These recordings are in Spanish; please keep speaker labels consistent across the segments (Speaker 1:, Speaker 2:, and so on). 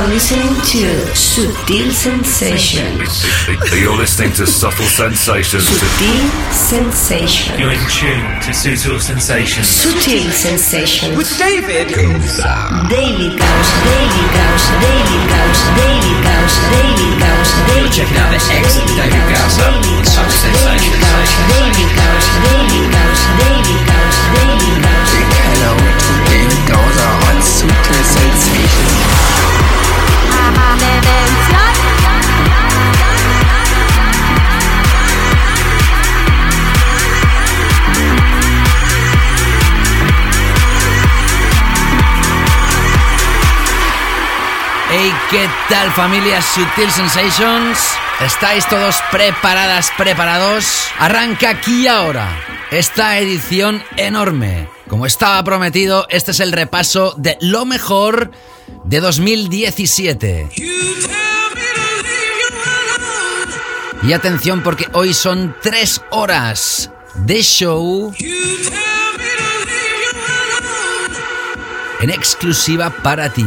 Speaker 1: are listening to Sutil Sensations.
Speaker 2: You're listening to Subtle Sensations.
Speaker 1: Sutil Sensations.
Speaker 3: You're in tune to Sutil Sensations.
Speaker 1: Sutil Sensations.
Speaker 4: With David
Speaker 1: Daily Gauss, Daily Gauss, Daily Gauss, Daily Gauss, Daily Gauss, Daily Gauss.
Speaker 5: Checking out the excellent David Gausser on Subtle Sensations.
Speaker 1: Daily Gauss, Daily Gauss, Daily Gauss, Daily Gauss.
Speaker 4: Hello to David Gausser on Sutil Sensations.
Speaker 6: ¿Qué tal familia Sutil Sensations? ¿Estáis todos preparadas, preparados? Arranca aquí ahora esta edición enorme. Como estaba prometido, este es el repaso de lo mejor de 2017. Y atención porque hoy son tres horas de show en exclusiva para ti.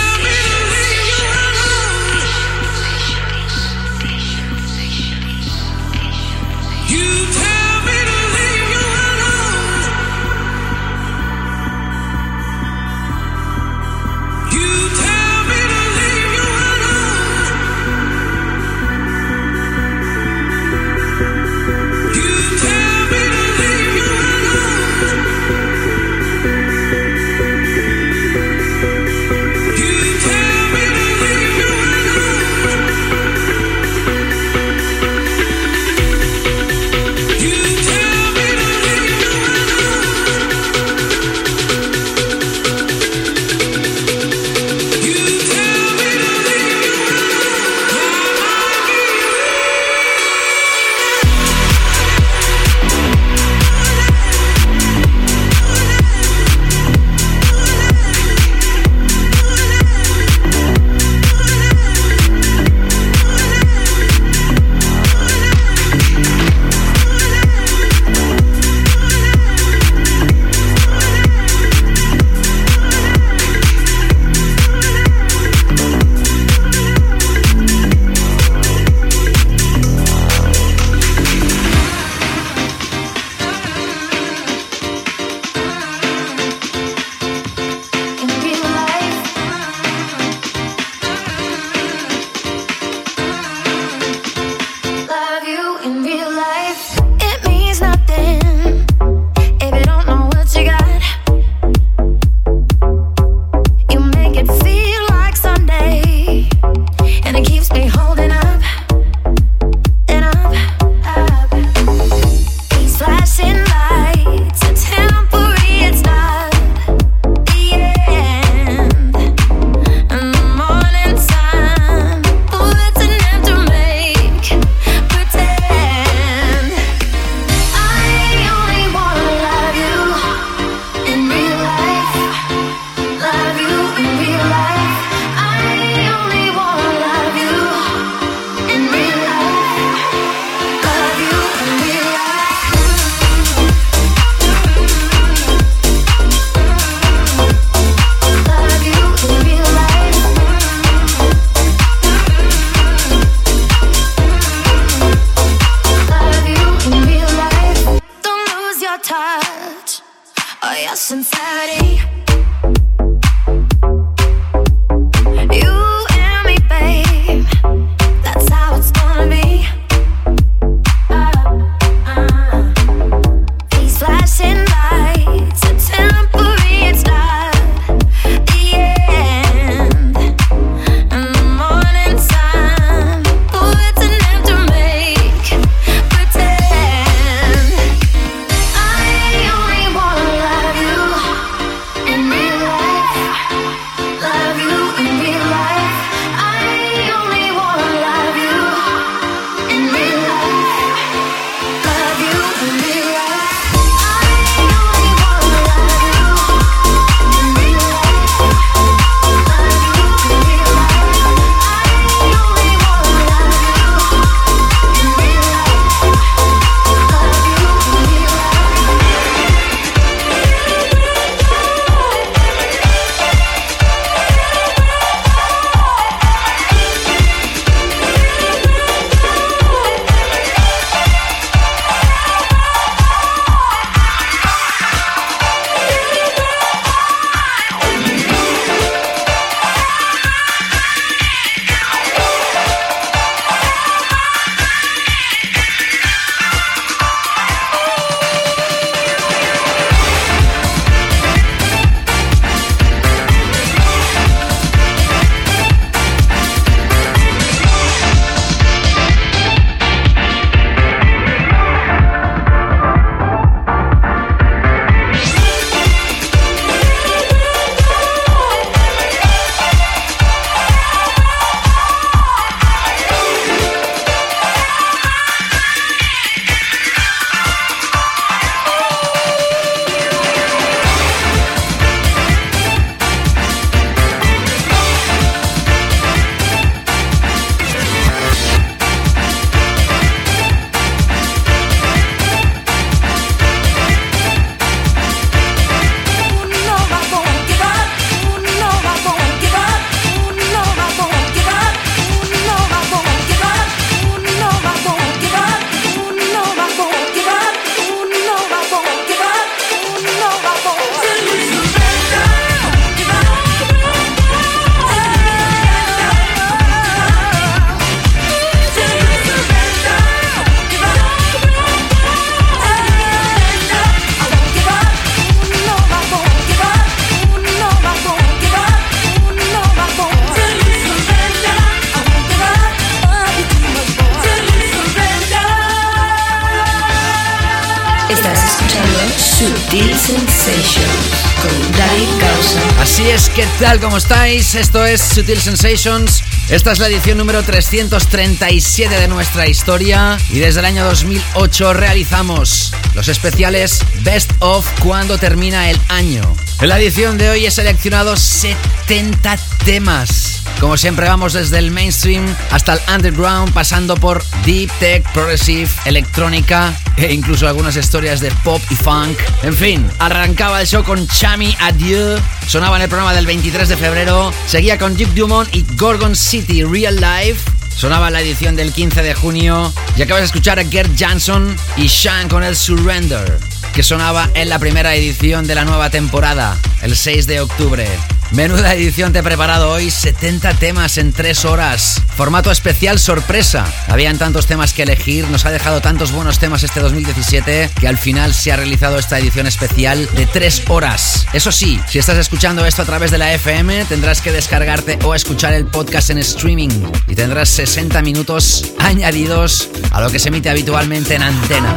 Speaker 6: Tal? ¿Cómo estáis? Esto es Sutil Sensations. Esta es la edición número 337 de nuestra historia y desde el año 2008 realizamos los especiales Best of cuando termina el año. En la edición de hoy he seleccionado 70 temas. Como siempre vamos desde el mainstream hasta el underground, pasando por deep tech, progressive, electrónica e incluso algunas historias de pop y funk. En fin, arrancaba el show con Chami Adieu, sonaba en el programa del 23 de febrero, seguía con Duke Dumont y Gorgon City Real Life. Sonaba la edición del 15 de junio y acabas de escuchar a Gert Jansson y Sean con el Surrender, que sonaba en la primera edición de la nueva temporada, el 6 de octubre. Menuda edición te he preparado hoy, 70 temas en 3 horas. Formato especial sorpresa. Habían tantos temas que elegir, nos ha dejado tantos buenos temas este 2017 que al final se ha realizado esta edición especial de 3 horas. Eso sí, si estás escuchando esto a través de la FM, tendrás que descargarte o escuchar el podcast en streaming y tendrás 60 minutos añadidos a lo que se emite habitualmente en antena.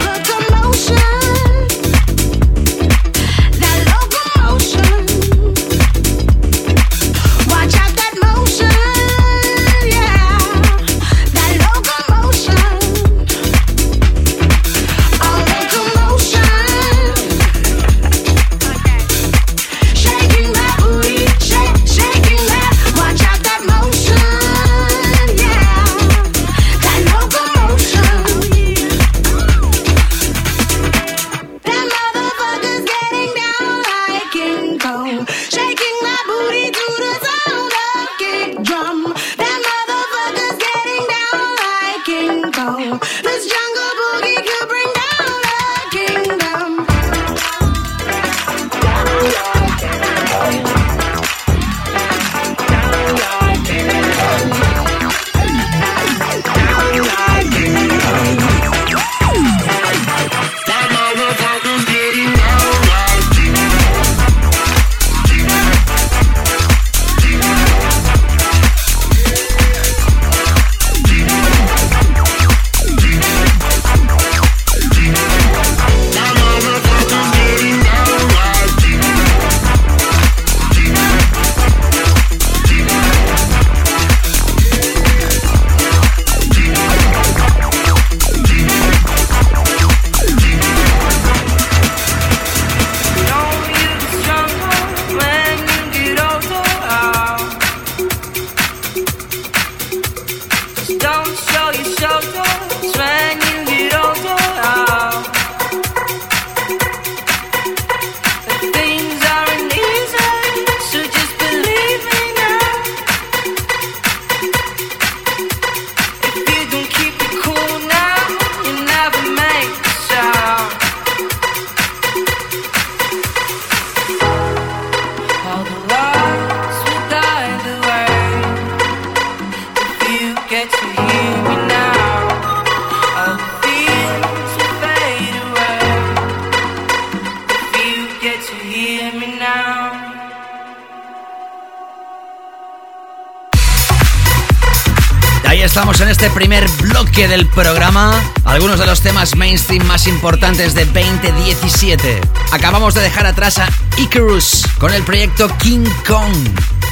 Speaker 6: Del programa algunos de los temas mainstream más importantes de 2017. Acabamos de dejar atrás a Icarus con el proyecto King Kong.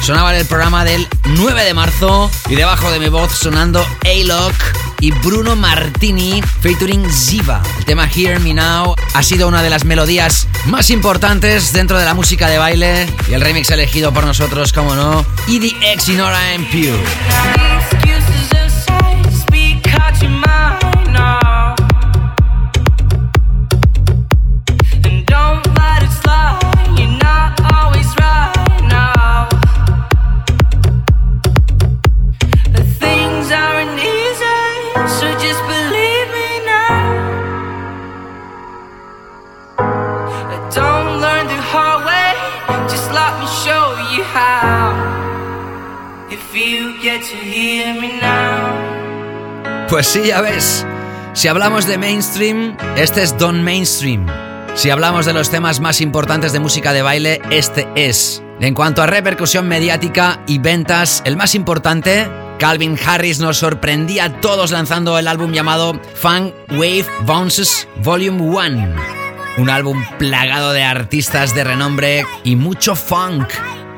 Speaker 6: Sonaba en el programa del 9 de marzo y debajo de mi voz sonando A-Lock y Bruno Martini featuring Ziva. El tema Hear Me Now ha sido una de las melodías más importantes dentro de la música de baile y el remix elegido por nosotros, como no, EDX y Nora Pure. Pues sí, ya ves. Si hablamos de mainstream, este es Don Mainstream. Si hablamos de los temas más importantes de música de baile, este es. En cuanto a repercusión mediática y ventas, el más importante, Calvin Harris nos sorprendía a todos lanzando el álbum llamado Funk Wave Bounces Volume 1. Un álbum plagado de artistas de renombre y mucho funk.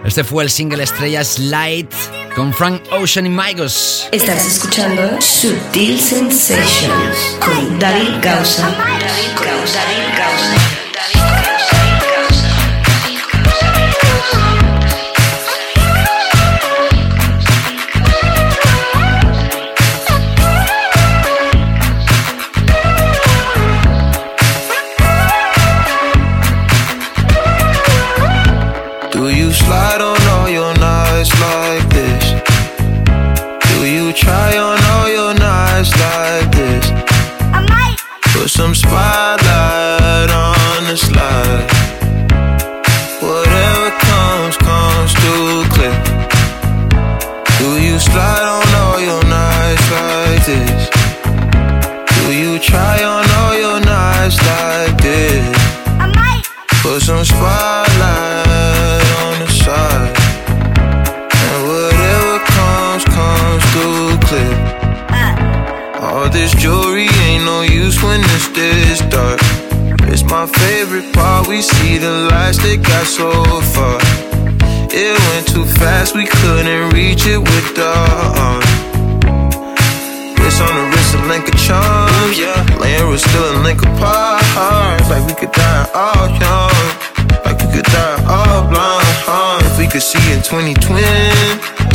Speaker 6: Este fue el single estrella Slide con Frank Ocean y Migos.
Speaker 7: Estás escuchando Sutil Sensations con David Gausa. David Gausa.
Speaker 8: Like we could die all young. Like we could die all blind. If we could see in 2020,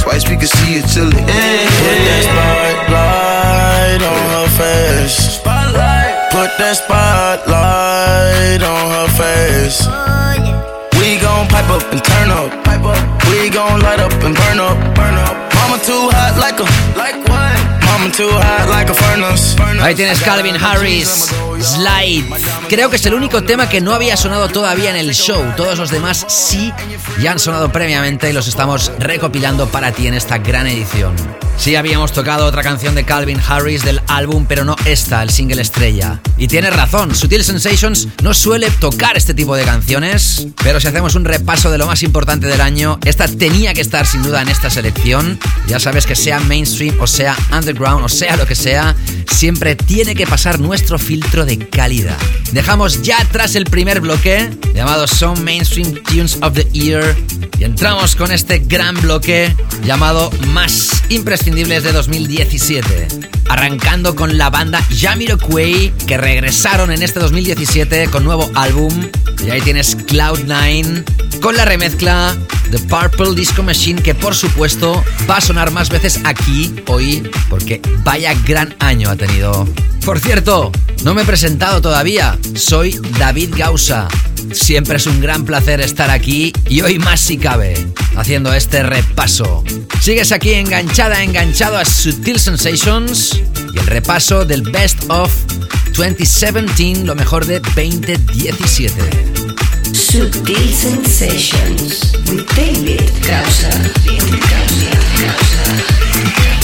Speaker 8: twice we could see it till the end. Put that spotlight on her face. Spotlight. Put that spotlight on her face. We gon' pipe up and turn up. Pipe up. We gon' light up and burn up. Mama too hot like a like what? Mama too hot like a furnace.
Speaker 6: Ahí tienes Calvin Harris, Slide. Creo que es el único tema que no había sonado todavía en el show. Todos los demás sí ya han sonado previamente y los estamos recopilando para ti en esta gran edición. Sí habíamos tocado otra canción de Calvin Harris del álbum, pero no esta, el single estrella. Y tienes razón, Sutil Sensations no suele tocar este tipo de canciones, pero si hacemos un repaso de lo más importante del año, esta tenía que estar sin duda en esta selección. Ya sabes que sea mainstream o sea underground o sea lo que sea, siempre tiene que pasar nuestro filtro de calidad. Dejamos ya atrás el primer bloque, llamado Some Mainstream Tunes of the Year, y entramos con este gran bloque llamado Más Imprescindibles de 2017. Arrancando con la banda Jamiroquai, que regresaron en este 2017 con nuevo álbum. Y ahí tienes Cloud9 con la remezcla de Purple Disco Machine, que por supuesto va a sonar más veces aquí hoy, porque vaya gran año ha tenido. Por cierto, no me he presentado todavía. Soy David Gausa. Siempre es un gran placer estar aquí y hoy más si cabe, haciendo este repaso. Sigues aquí enganchada, enganchado a Sutil Sensations y el repaso del Best of 2017, lo mejor de 2017.
Speaker 7: Sutil Sensations with David Gausa. David Gausa. Gausa.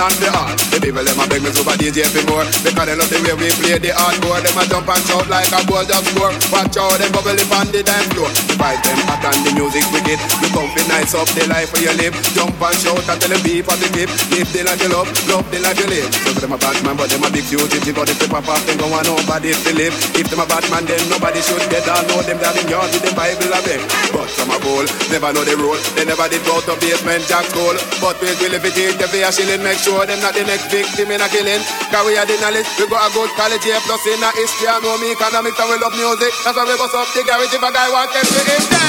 Speaker 9: On
Speaker 10: the all. The people them a beg me super DJ for more because they love the way we play the hardcore. Them a jump and shout like a ball just score. Watch out, them bubble on the dance floor. The vibe them hot and the music wicked. You come fi nice up the life where you live. Jump and shout and tell them beef for the tip. Live the life you love, love the life you live. So them a bad man, but them a big. But if they pop off, them go want nobody to live. If them a bad man, then nobody should get down. Know them down in yard with the Bible of them. Some a bowl, never know the rule. They never did go to basement jack school. But we will if it is the fear shilling, make sure them not the next victim in a killing. Cause we are the knowledge, we got a good college here plus in a history and know me economics and we love music. That's why we bust up the garage if a guy want them to him dead.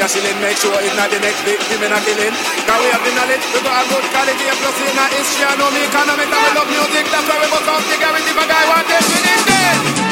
Speaker 10: A shilling, make sure it's not the next victim in a killing. Cause we have the knowledge, we got a good quality, plus in a history, and know me economics, and we love music. That's why we must have the guarantee a guy this, we need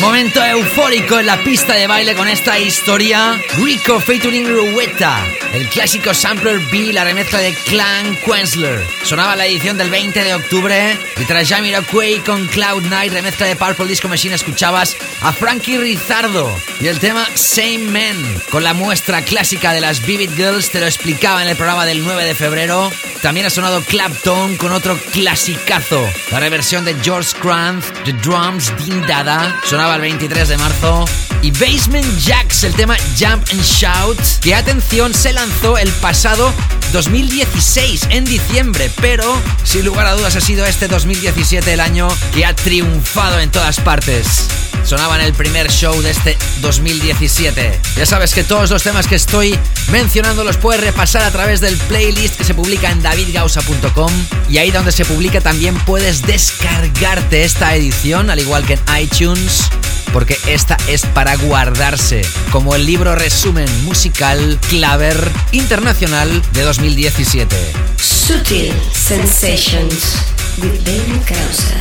Speaker 6: Momento eufórico en la pista de baile con esta historia. Rico featuring Rueta. El clásico sampler B, la remezcla de Clan Quensler. Sonaba la edición del 20 de octubre. Y tras Jamiroquai con Cloud Night, remezcla de Purple Disco Machine, escuchabas a Frankie Rizardo. Y el tema Same Men. Con la muestra clásica de las Vivid Girls, te lo explicaba en el programa del 9 de febrero. También ha sonado Clapton con otro clasicazo. La reversión de George Grant, The Drums, Dean Dada. Sonaba el 23 de marzo. Y Basement Jacks, el tema Jump and Shout, que atención, se lanzó el pasado 2016, en diciembre, pero sin lugar a dudas ha sido este 2017 el año que ha triunfado en todas partes. Sonaba en el primer show de este 2017. Ya sabes que todos los temas que estoy mencionando los puedes repasar a través del playlist que se publica en davidgausa.com y ahí donde se publica también puedes descargarte esta edición, al igual que en iTunes porque esta es para guardarse, como el libro resumen musical Claver Internacional de 2017.
Speaker 11: Sutil Sensations with David Causa.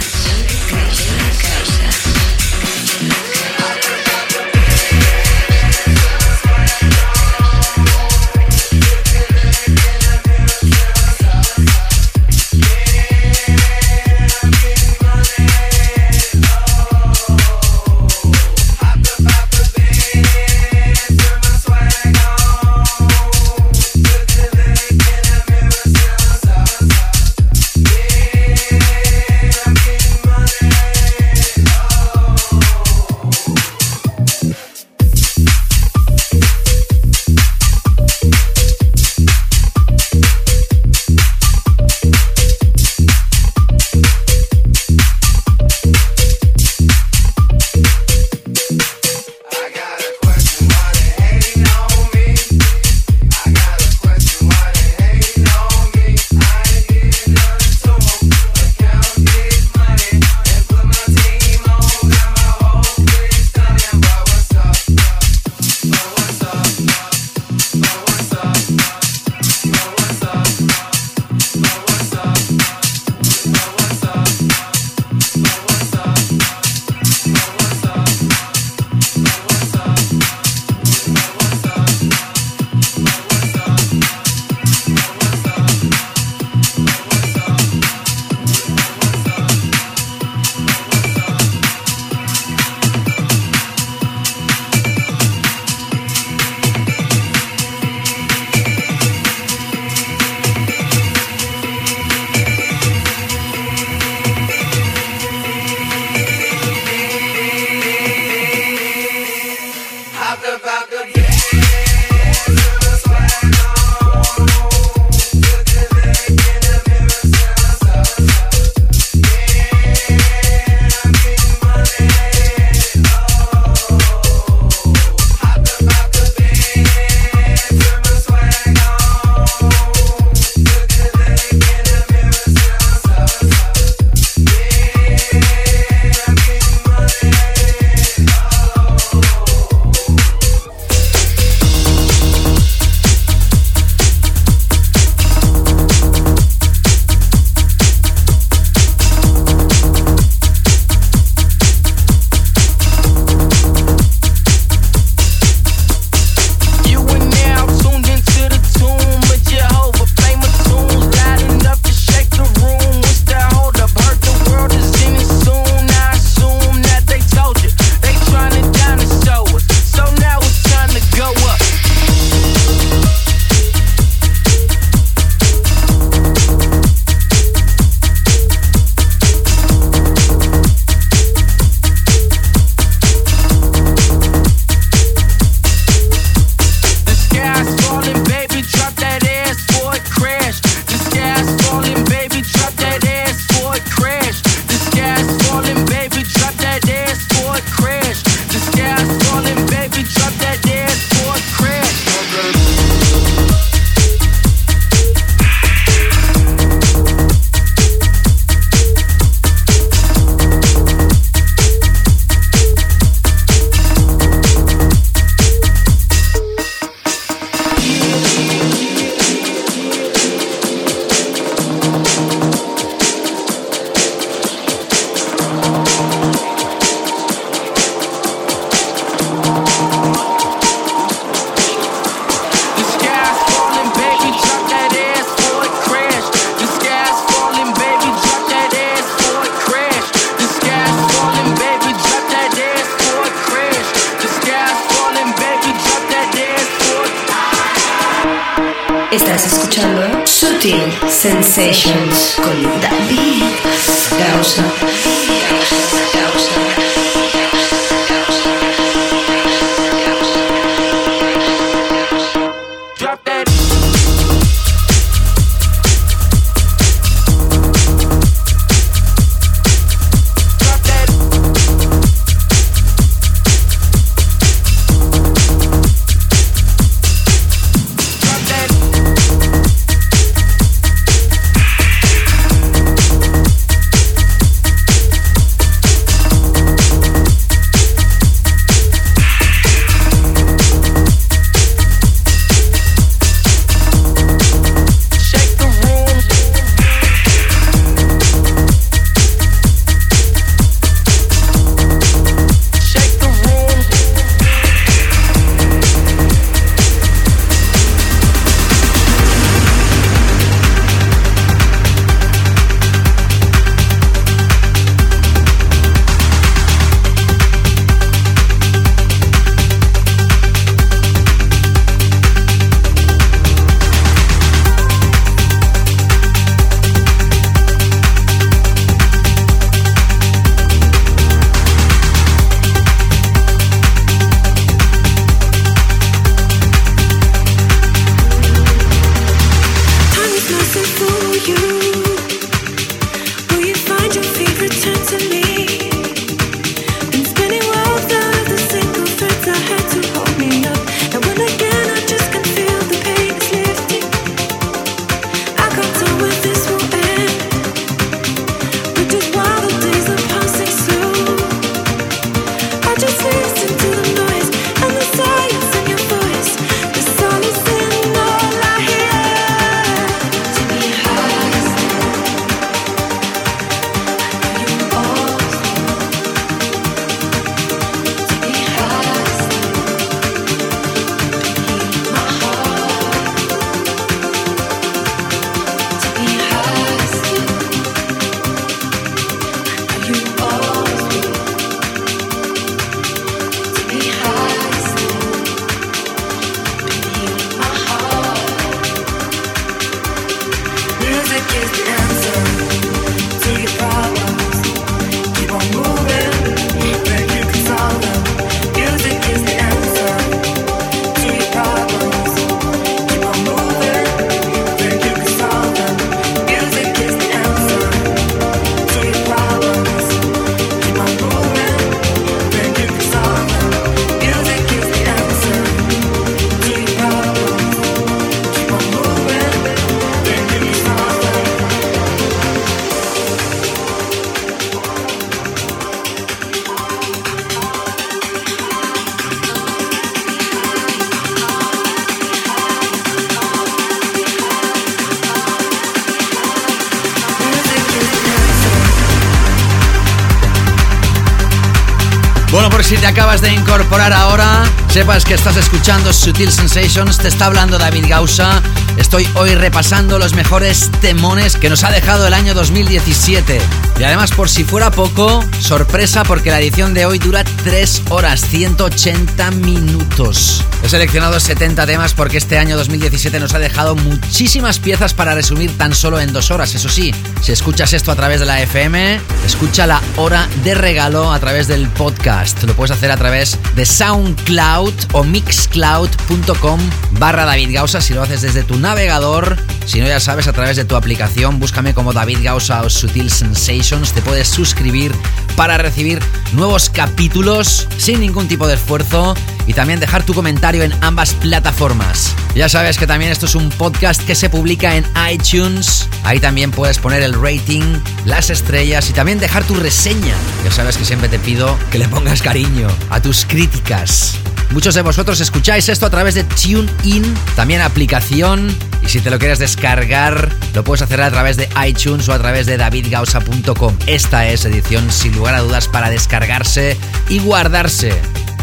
Speaker 6: Sepas que estás escuchando Sutil Sensations, te está hablando David Gausa. Estoy hoy repasando los mejores temones que nos ha dejado el año 2017. Y además, por si fuera poco, sorpresa porque la edición de hoy dura 3 horas, 180 minutos. He seleccionado 70 temas porque este año 2017 nos ha dejado muchísimas piezas para resumir tan solo en 2 horas. Eso sí, si escuchas esto a través de la FM, escucha la hora de regalo a través del podcast. Lo puedes hacer a través de SoundCloud o mixcloud.com barra David Gausa si lo haces desde tu navegador. Si no, ya sabes, a través de tu aplicación, búscame como David Gausa o Sutil Sensations. Te puedes suscribir para recibir nuevos capítulos sin ningún tipo de esfuerzo y también dejar tu comentario en ambas plataformas. Ya sabes que también esto es un podcast que se publica en iTunes. Ahí también puedes poner el rating, las estrellas y también dejar tu reseña. Ya sabes que siempre te pido que le pongas cariño a tus críticas. Muchos de vosotros escucháis esto a través de TuneIn, también aplicación. Y si te lo quieres descargar, lo puedes hacer a través de iTunes o a través de davidgausa.com. Esta es edición sin lugar a dudas para descargarse y guardarse.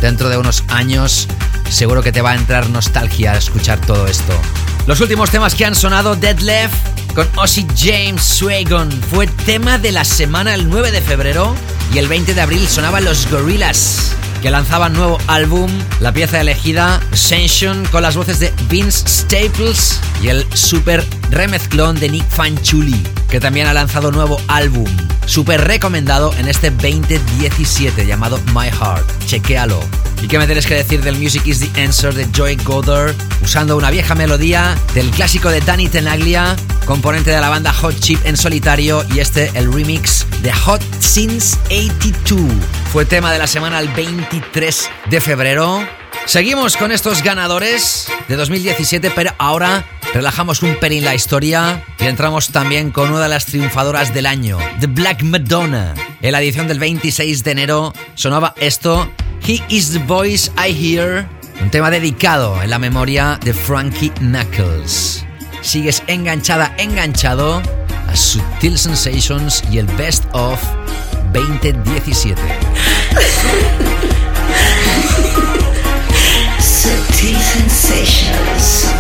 Speaker 6: Dentro de unos años, seguro que te va a entrar nostalgia a escuchar todo esto. Los últimos temas que han sonado, Dead Left con Ozzy James Swagon, fue tema de la semana el 9 de febrero y el 20 de abril sonaban los Gorillas que lanzaban nuevo álbum, la pieza elegida Ascension con las voces de Vince Staples y el super remezclón de Nick Fanchuli, que también ha lanzado nuevo álbum, super recomendado en este 2017 llamado My Heart. Chequéalo. ¿Y qué me tienes que decir del Music is the Answer de Joy Goddard, usando una vieja melodía del clásico de Danny Tenaglia, componente de la banda Hot Chip en solitario, y este el remix de Hot Since 82? Fue tema de la semana el 23 de febrero. Seguimos con estos ganadores de 2017, pero ahora relajamos un pelín la historia y entramos también con una de las triunfadoras del año, The Black Madonna. En la edición del 26 de enero sonaba esto He is the voice I hear, un tema dedicado en la memoria de Frankie Knuckles. Sigues enganchada, enganchado a Sutil Sensations y el Best of 2017.
Speaker 1: Sensations.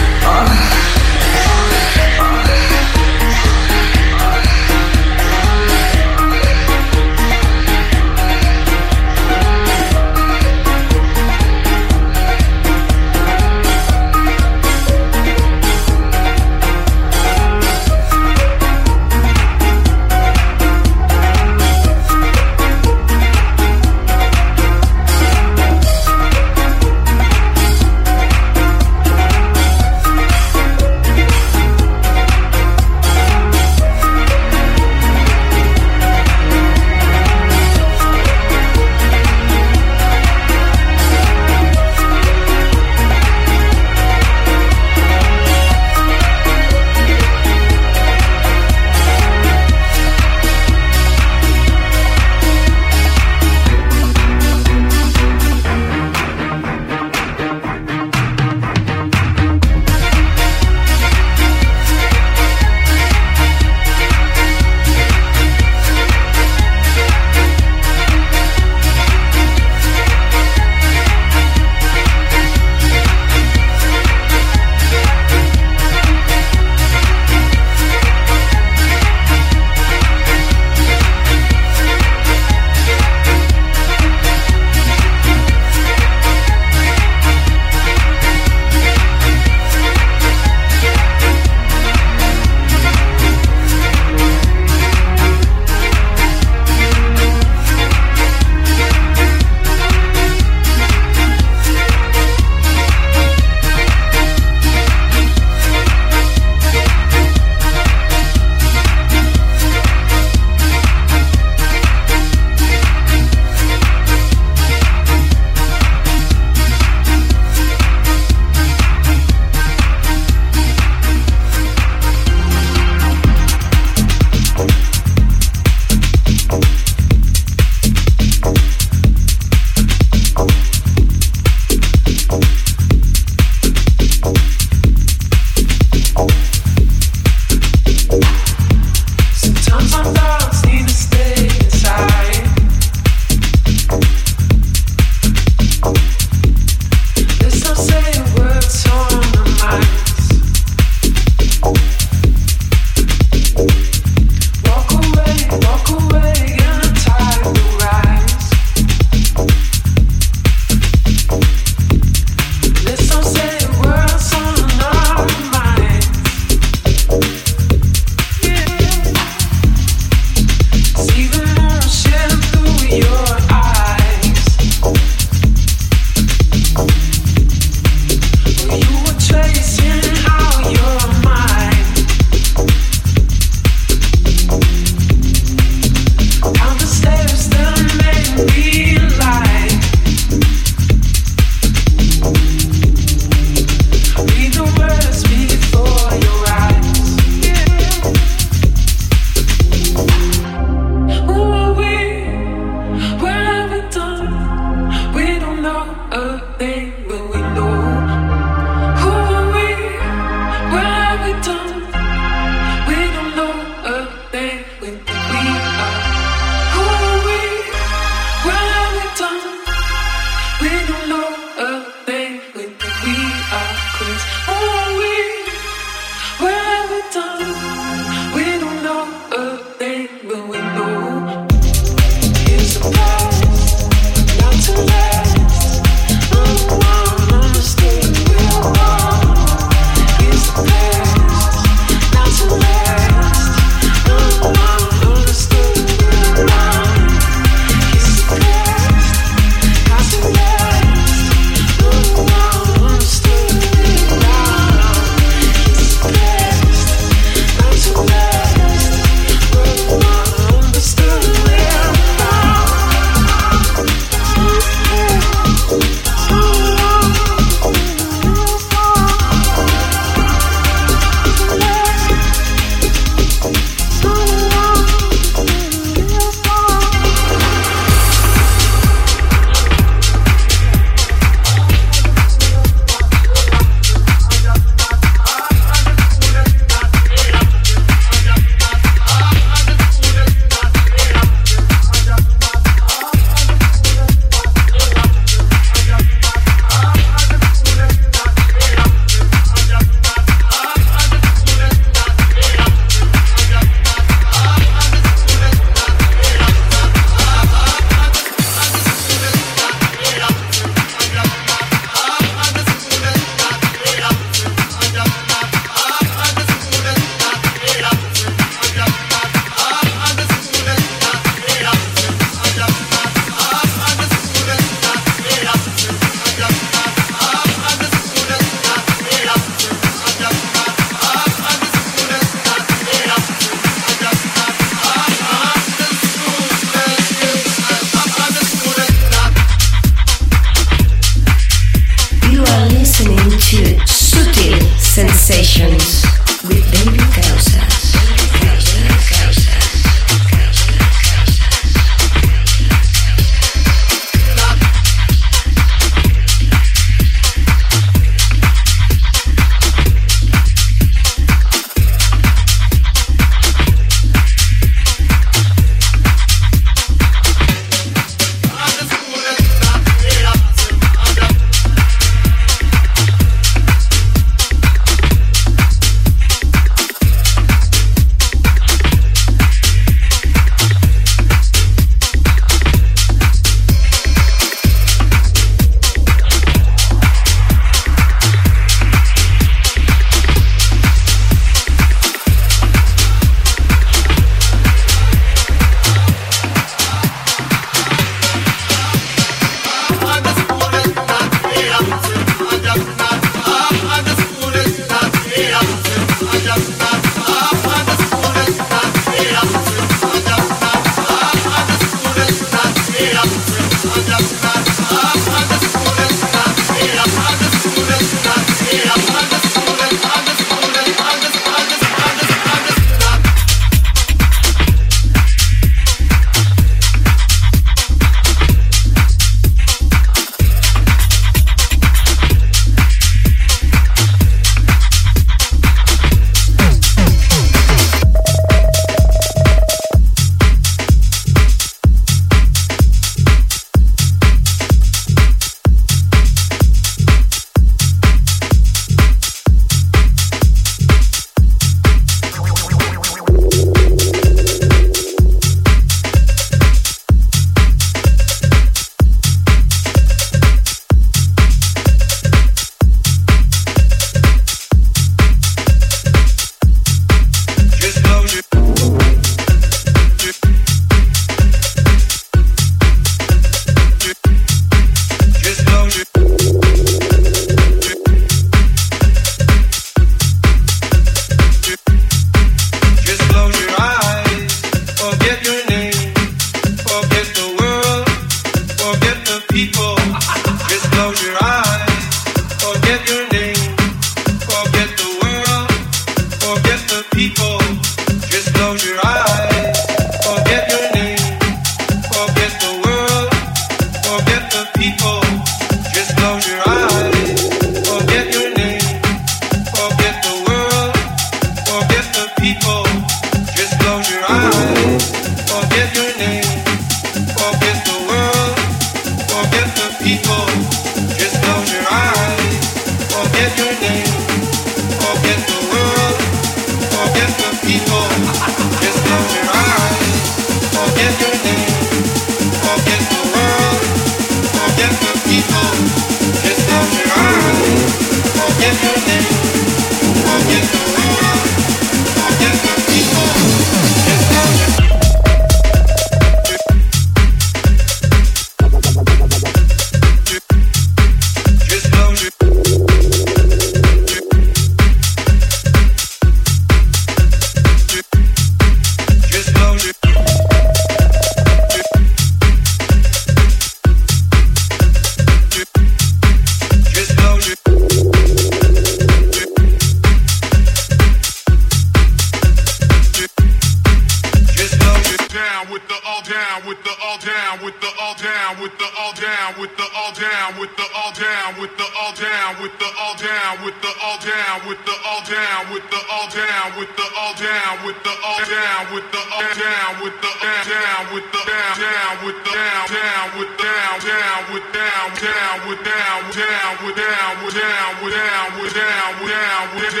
Speaker 1: down with the down
Speaker 12: down with the
Speaker 13: down down with down down with down down with down down with down with down with down with down with down with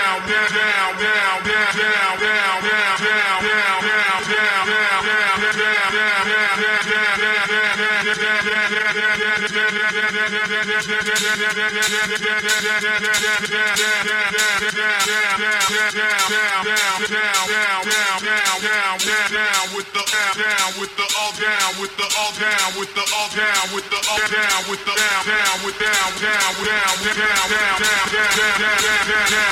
Speaker 13: down down down down down down down down down down down down down down down down down down down with the down with the
Speaker 12: all down with the all down with the all down with the all down with the
Speaker 1: down down with down down down down down down down down down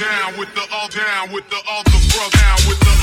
Speaker 1: down with the all down with the all the down with the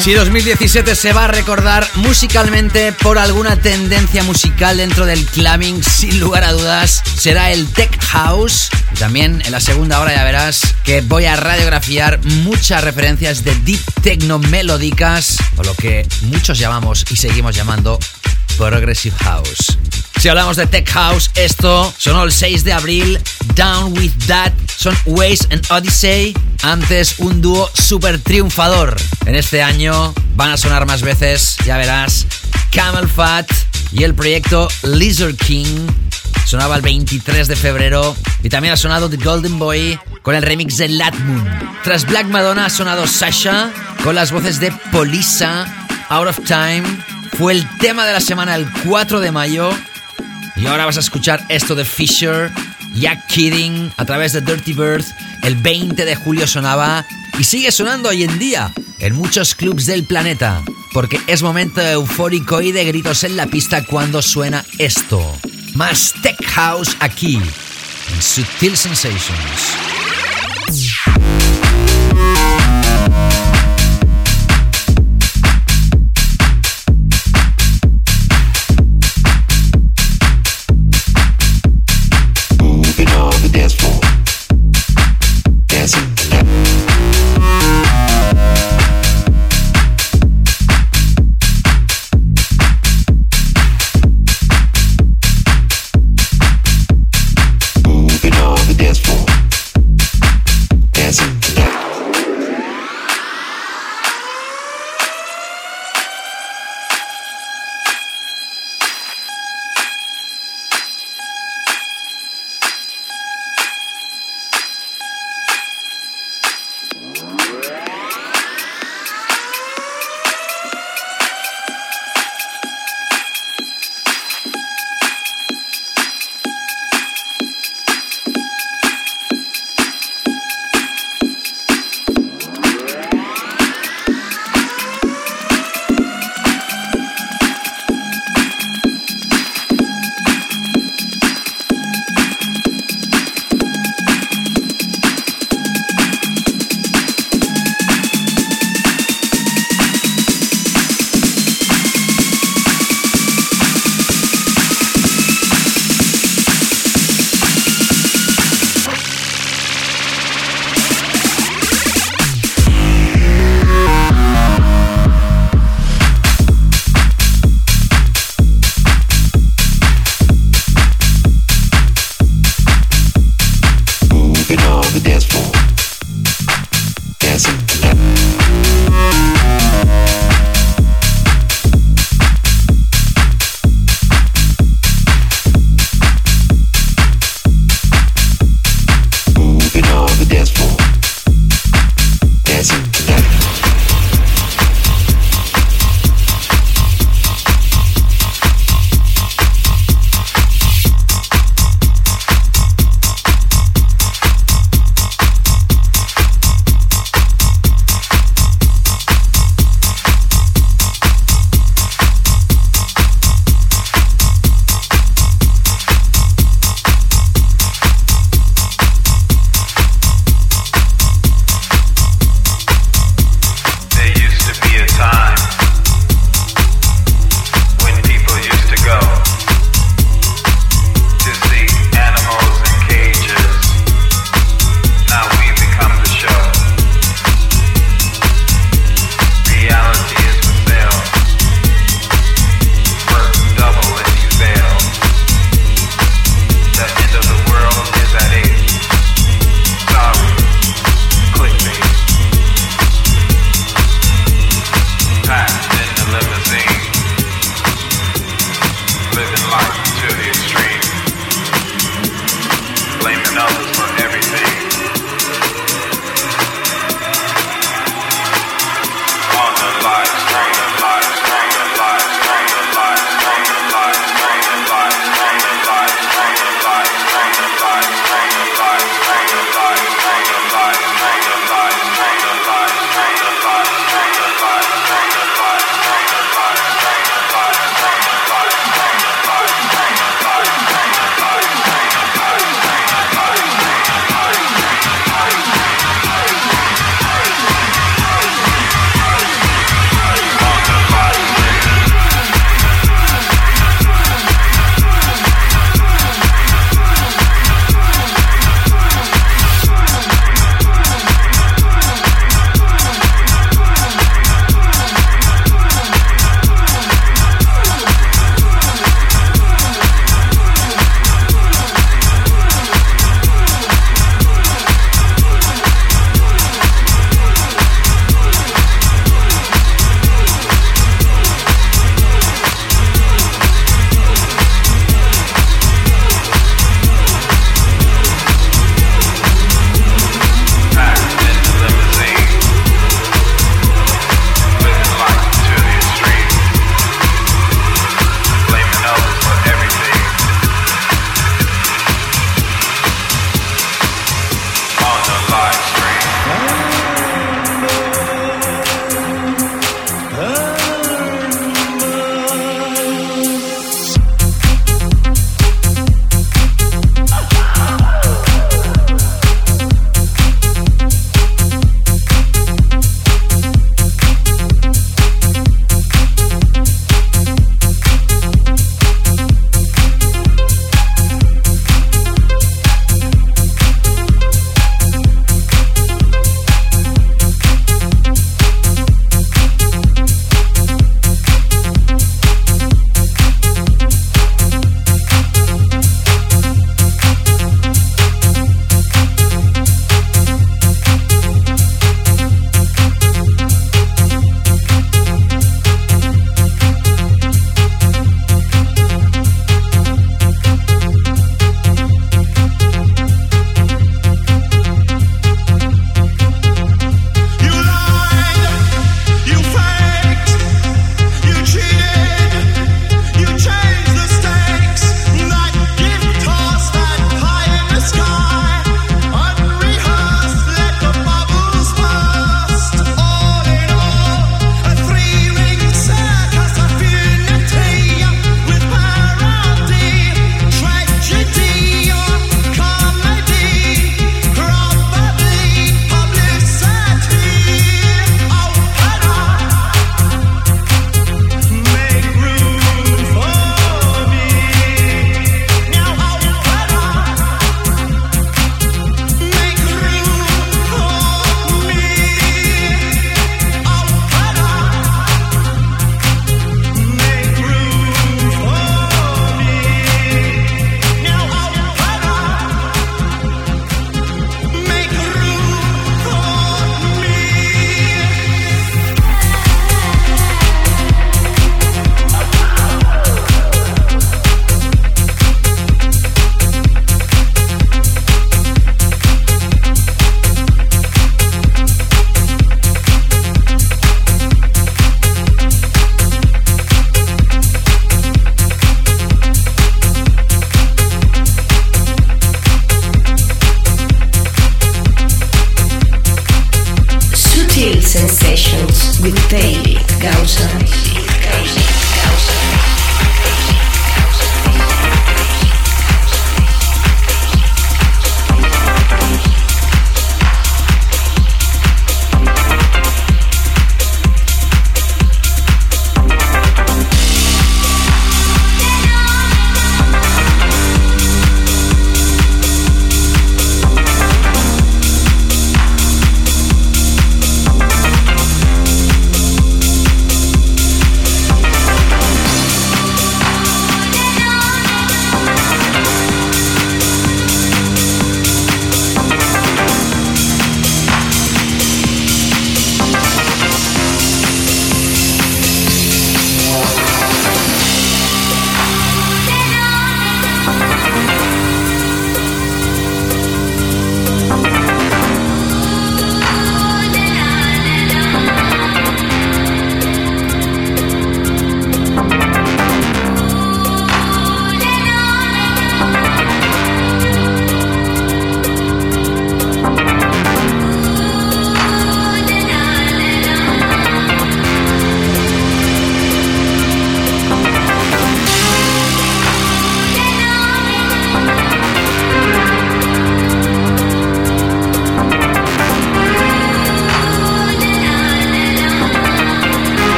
Speaker 6: Si 2017 se va a recordar musicalmente por alguna tendencia musical dentro del clubbing, sin lugar a dudas, será el Tech House. También en la segunda hora ya verás que voy a radiografiar muchas referencias de deep techno melódicas, o lo que muchos llamamos y seguimos llamando Progressive House. Si hablamos de Tech House, esto sonó el 6 de abril. Down with That son Waze and Odyssey. Antes un dúo super triunfador. En este año van a sonar más veces, ya verás. Camel Fat y el proyecto Lizard King. Sonaba el 23 de febrero. Y también ha sonado The Golden Boy con el remix de Latmoon. Tras Black Madonna ha sonado Sasha con las voces de Polisa, Out of Time. Fue el tema de la semana el 4 de mayo. Y ahora vas a escuchar esto de Fisher, Jack Kidding, a través de Dirty Bird. El 20 de julio sonaba y sigue sonando hoy en día en muchos clubs del planeta. Porque es momento eufórico y de gritos en la pista cuando suena esto. Más Tech House aquí, en Sutil Sensations.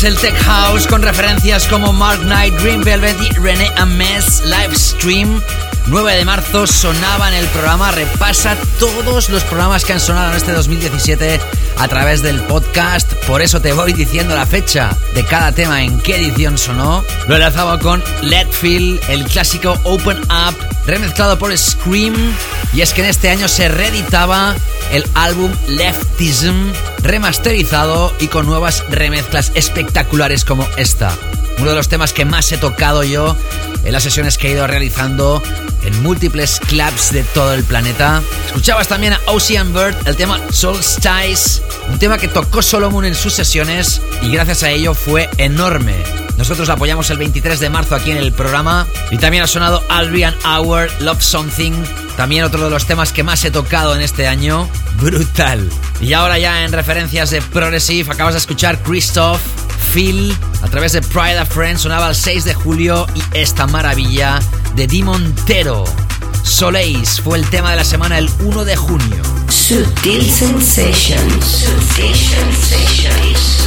Speaker 6: Tras el Tech House con referencias como Mark Knight, Green Velvet y René Ames Livestream. 9 de marzo sonaba en el programa, repasa todos los programas que han sonado en este 2017 a través del podcast, por eso te voy diciendo la fecha de cada tema en qué edición sonó. Lo enlazaba con Let Feel, el clásico Open Up, remezclado por Scream, y es que en este año se reeditaba el álbum Leftism, remasterizado y con nuevas remezclas espectaculares como esta. Uno de los temas que más he tocado yo en las sesiones que he ido realizando en múltiples clubs de todo el planeta. Escuchabas también a Ocean Bird, el tema Solstice, un tema que tocó Solomon en sus sesiones y gracias a ello fue enorme. Nosotros la apoyamos el 23 de marzo aquí en el programa y también ha sonado Albion Hour, Love Something, también otro de los temas que más he tocado en este año. Brutal. Y ahora ya en referencias de Progressive acabas de escuchar Christoph, Phil, a través de Pride of Friends sonaba el 6 de julio y esta maravilla de Dimontero. Soleis fue el tema de la semana el 1 de junio.
Speaker 1: Sutil Sensations. Sutil Sensations.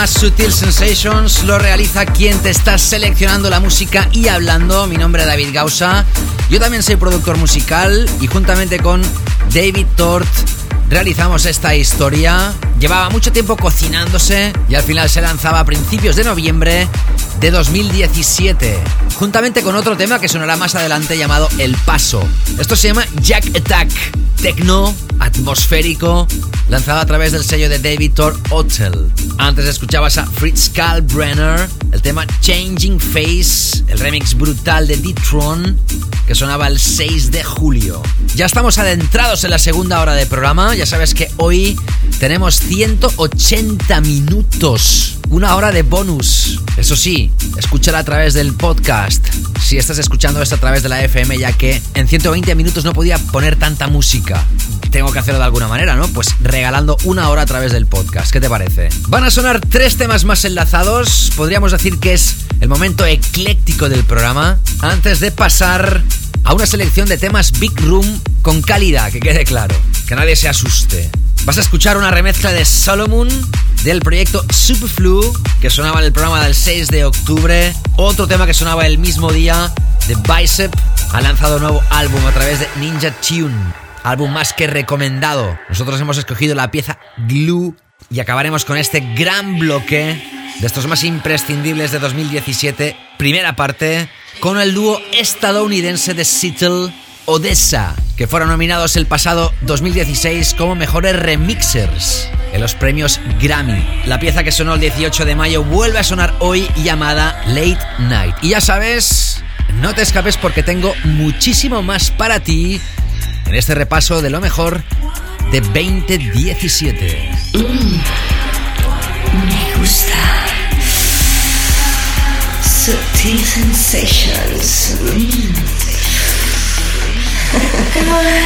Speaker 6: Llama Sutil Sensations, lo realiza quien te está seleccionando la música y hablando. Mi nombre es David Gausa. Yo también soy productor musical y juntamente con David Tort realizamos esta historia. Llevaba mucho tiempo cocinándose y al final se lanzaba a principios de noviembre de 2017, juntamente con otro tema que sonará más adelante llamado El Paso. Esto se llama Jack Attack, tecno, atmosférico, lanzado a través del sello de David Thor Hotel. Antes escuchabas a Fritz Kalbrenner, el tema Changing Face, el remix brutal de D-Tron, que sonaba el 6 de julio. Ya estamos adentrados en la segunda hora de programa, ya sabes que hoy tenemos 180 minutos, una hora de bonus. Eso sí, escúchala a través del podcast. Si estás escuchando esto a través de la FM, ya que en 120 minutos no podía poner tanta música. Tengo que hacerlo de alguna manera, ¿no? Pues regalando una hora a través del podcast. ¿Qué te parece? Van a sonar tres temas más enlazados. Podríamos decir que es el momento ecléctico del programa. Antes de pasar a una selección de temas Big Room con calidad, que quede claro. Que nadie se asuste. Vas a escuchar una remezcla de Solomon del proyecto Superflu que sonaba en el programa del 6 de octubre. Otro tema que sonaba el mismo día de Bicep ha lanzado un nuevo álbum a través de Ninja Tune. Álbum más que recomendado. Nosotros hemos escogido la pieza Glue y acabaremos con este gran bloque de estos más imprescindibles de 2017. Primera parte con el dúo estadounidense de Seattle Odessa, que fueron nominados el pasado 2016 como mejores remixers en los premios Grammy. La pieza que sonó el 18 de mayo vuelve a sonar hoy llamada Late Night. Y ya sabes, no te escapes porque tengo muchísimo más para ti en este repaso de lo mejor de 2017.
Speaker 1: Me gusta. Sutil Sensations.
Speaker 12: Hola,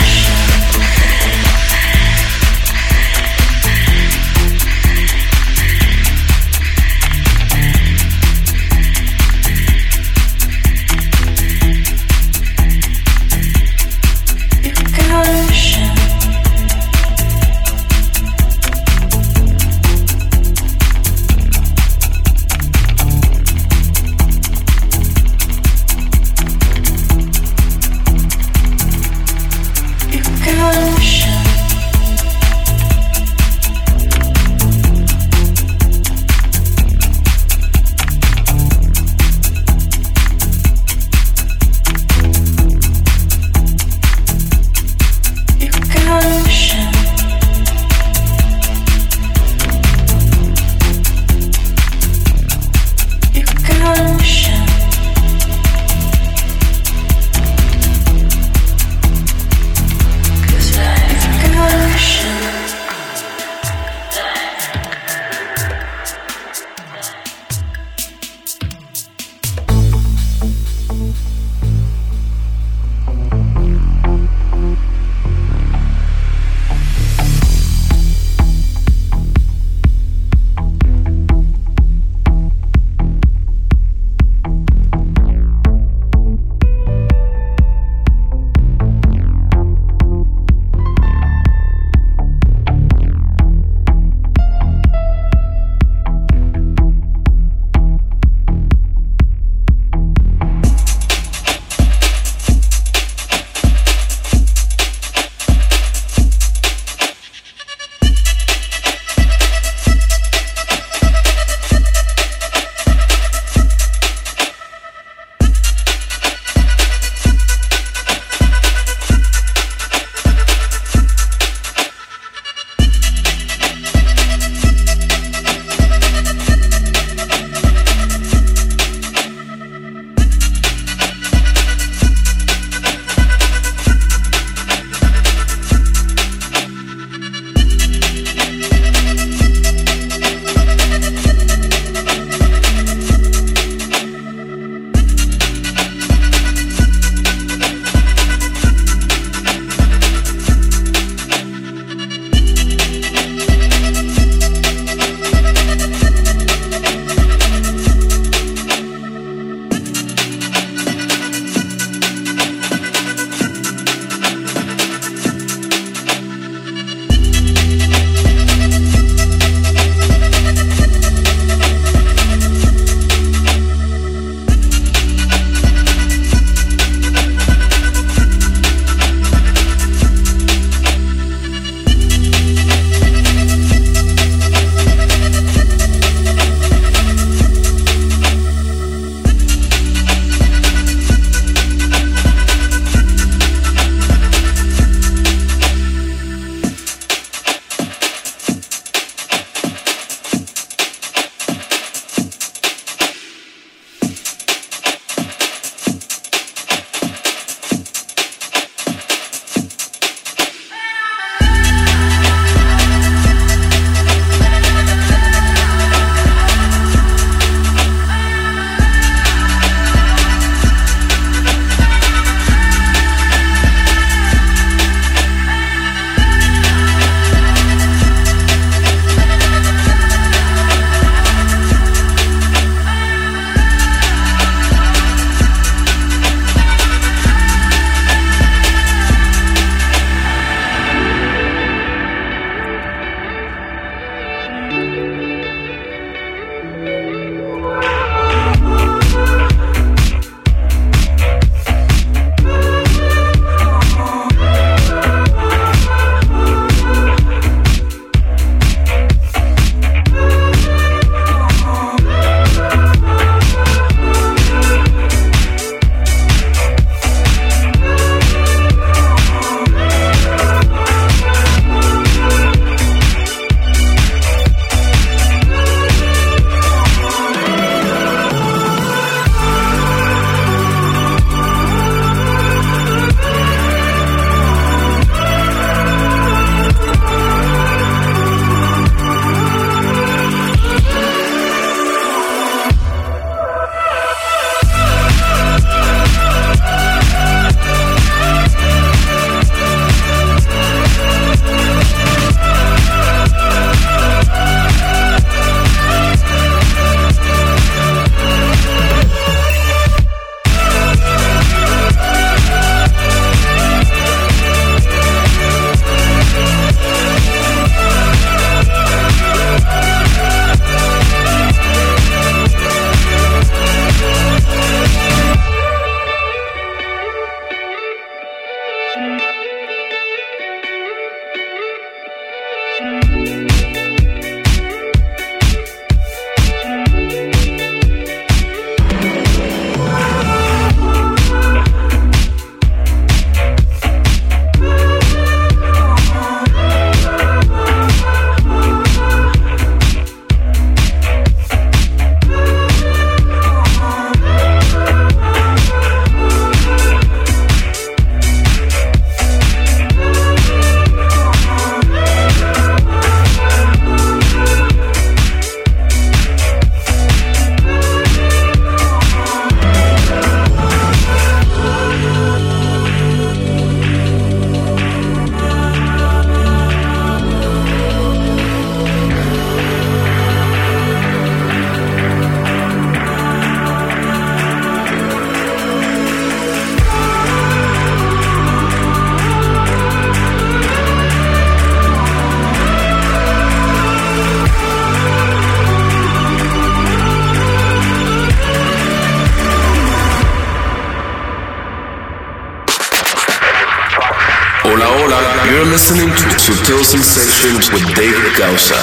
Speaker 12: Gausa.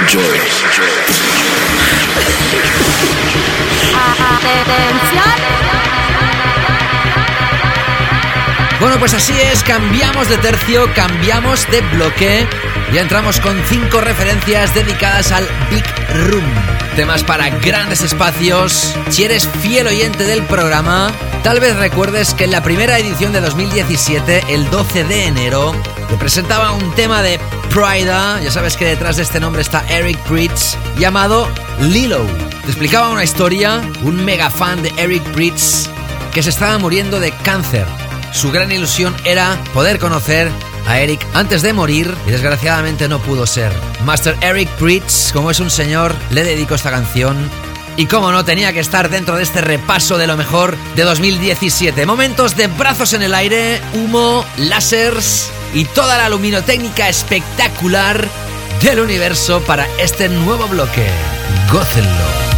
Speaker 12: Enjoy.
Speaker 6: Bueno, pues así es, cambiamos de tercio, cambiamos de bloque. Ya entramos con cinco referencias dedicadas al Big Room. Temas para grandes espacios. Si eres fiel oyente del programa, tal vez recuerdes que en la primera edición de 2017, el 12 de enero, te presentaba un tema de Prida. Ya sabes que detrás de este nombre está Eric Pritz, llamado Lilo. Te explicaba una historia, un mega fan de Eric Pritz que se estaba muriendo de cáncer. Su gran ilusión era poder conocer a Eric antes de morir y desgraciadamente no pudo ser. Master Eric Pritz, como es un señor, le dedico esta canción. Y como no, tenía que estar dentro de este repaso de lo mejor de 2017. Momentos de brazos en el aire, humo, lásers y toda la luminotécnica espectacular del universo para este nuevo bloque. Gócenlo.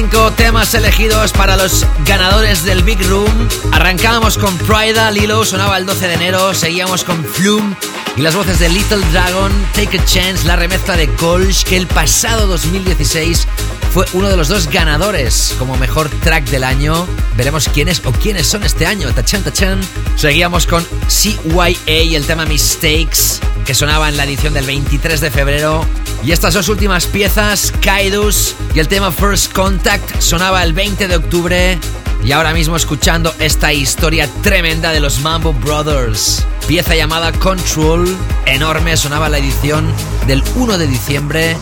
Speaker 6: Cinco temas elegidos para los ganadores del Big Room. Arrancábamos con Prida, Lilo, sonaba el 12 de enero, seguíamos con Flume y las voces de Little Dragon, Take a Chance, la remezcla de Colch, que el pasado 2016 fue uno de los dos ganadores como mejor track del año. Veremos quiénes o quiénes son este año. Tachan, tachan. Seguíamos con CYA y el tema Mistakes, que sonaba en la edición del 23 de febrero. Y estas dos últimas piezas, Kaidus y el tema First Contact, sonaba el 20 de octubre. Y ahora mismo escuchando esta historia tremenda de los Mambo Brothers. Pieza llamada Control, enorme, sonaba la edición del 1 de diciembre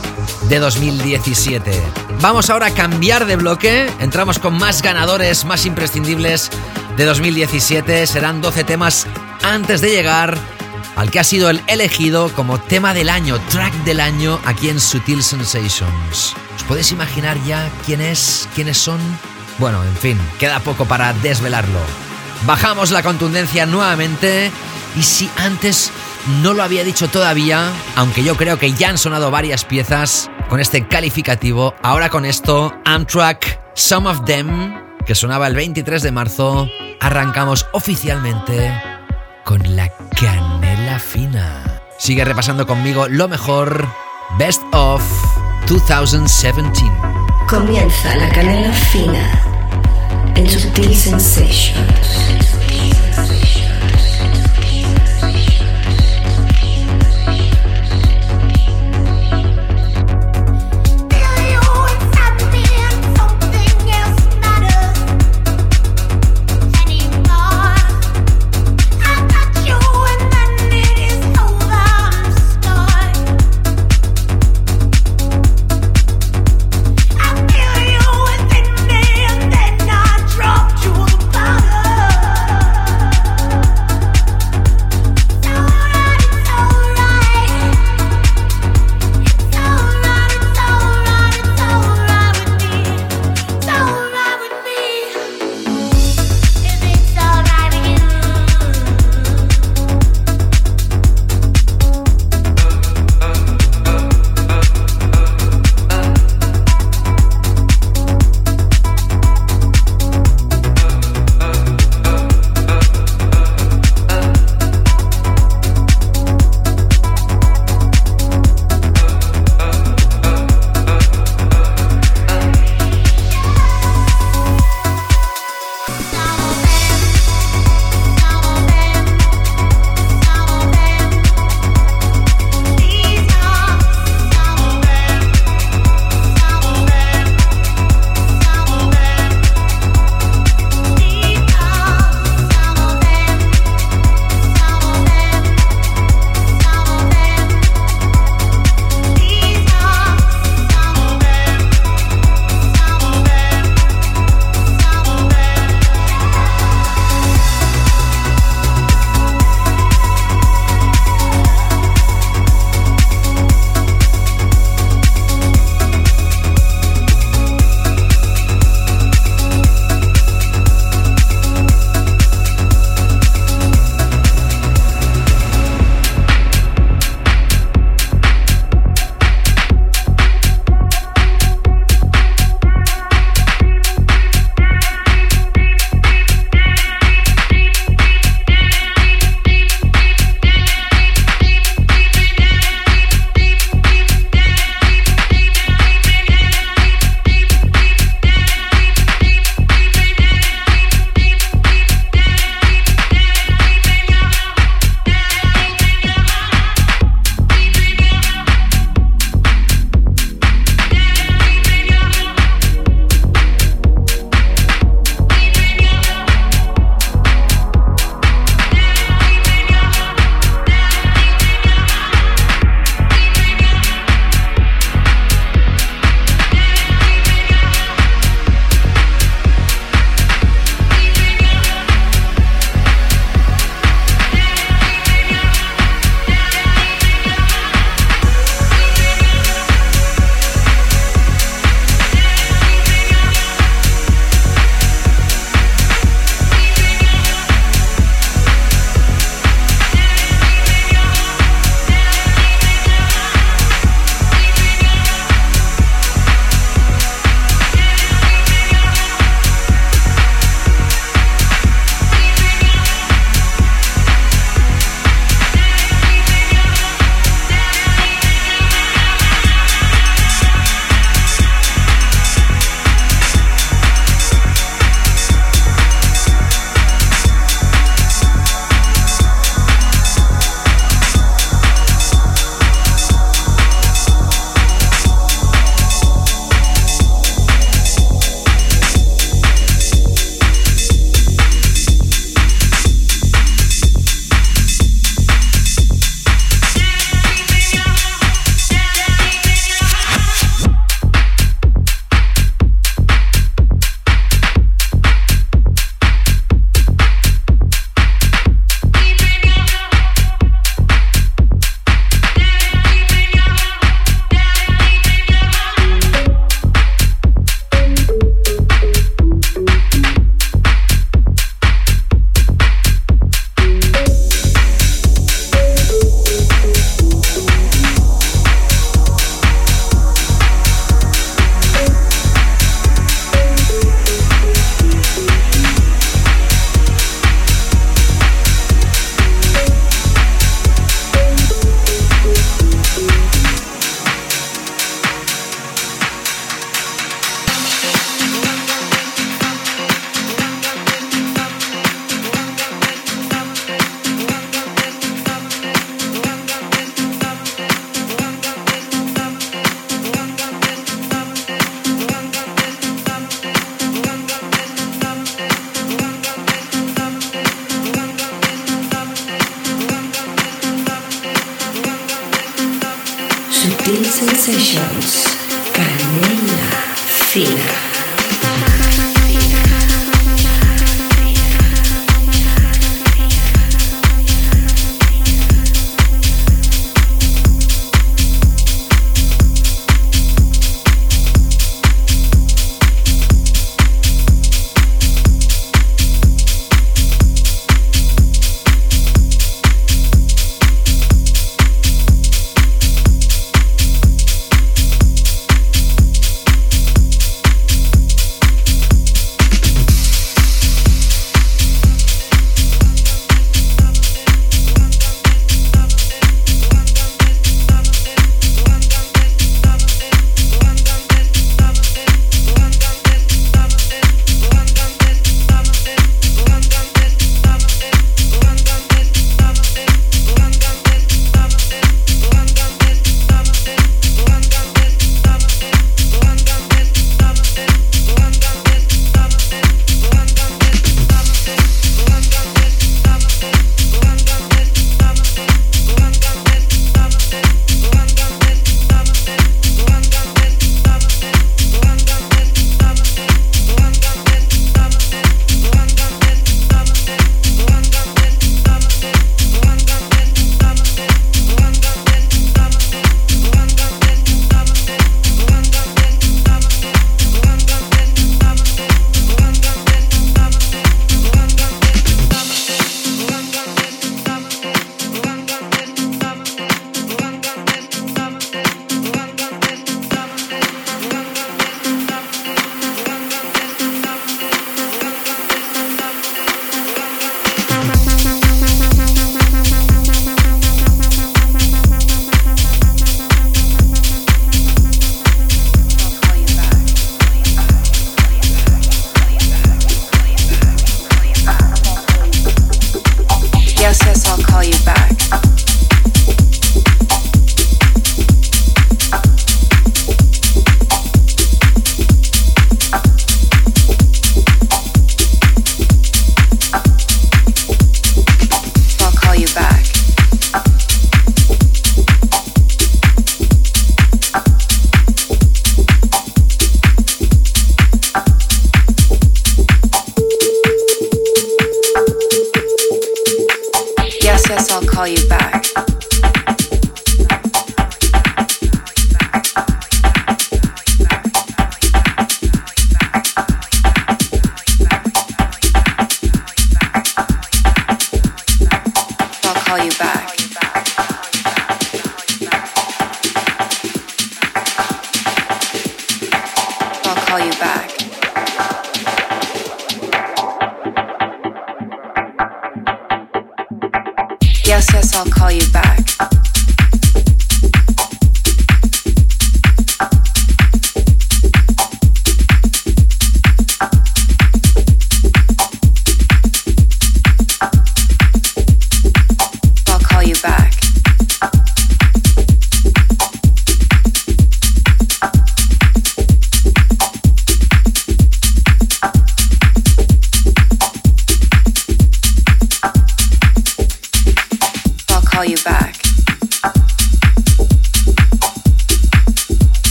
Speaker 6: de 2017. Vamos ahora a cambiar de bloque, entramos con más ganadores, más imprescindibles de 2017. Serán 12 temas antes de llegar al que ha sido el elegido como tema del año, track del año aquí en Sutil Sensations. ¿Os podéis imaginar ya quién es, quiénes son? Bueno, en fin, queda poco para desvelarlo. Bajamos la contundencia nuevamente y si antes no lo había dicho todavía, aunque yo creo que ya han sonado varias piezas con este calificativo, ahora con esto, Amtrak, Some of Them, que sonaba el 23 de marzo, arrancamos oficialmente con la fina. Sigue repasando conmigo lo mejor, Best of 2017.
Speaker 14: Comienza la canela fina en Sutil Sensations.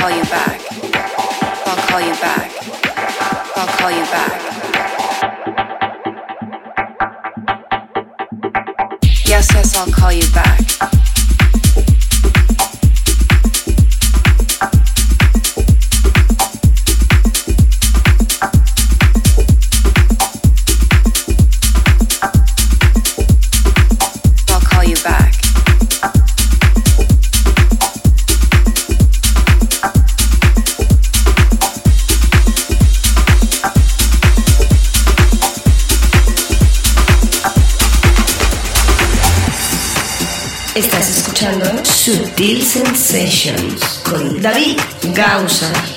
Speaker 15: call you back.
Speaker 1: I'll call you back. I'll call you back.
Speaker 6: Yes, yes, I'll call you back. David Gausa.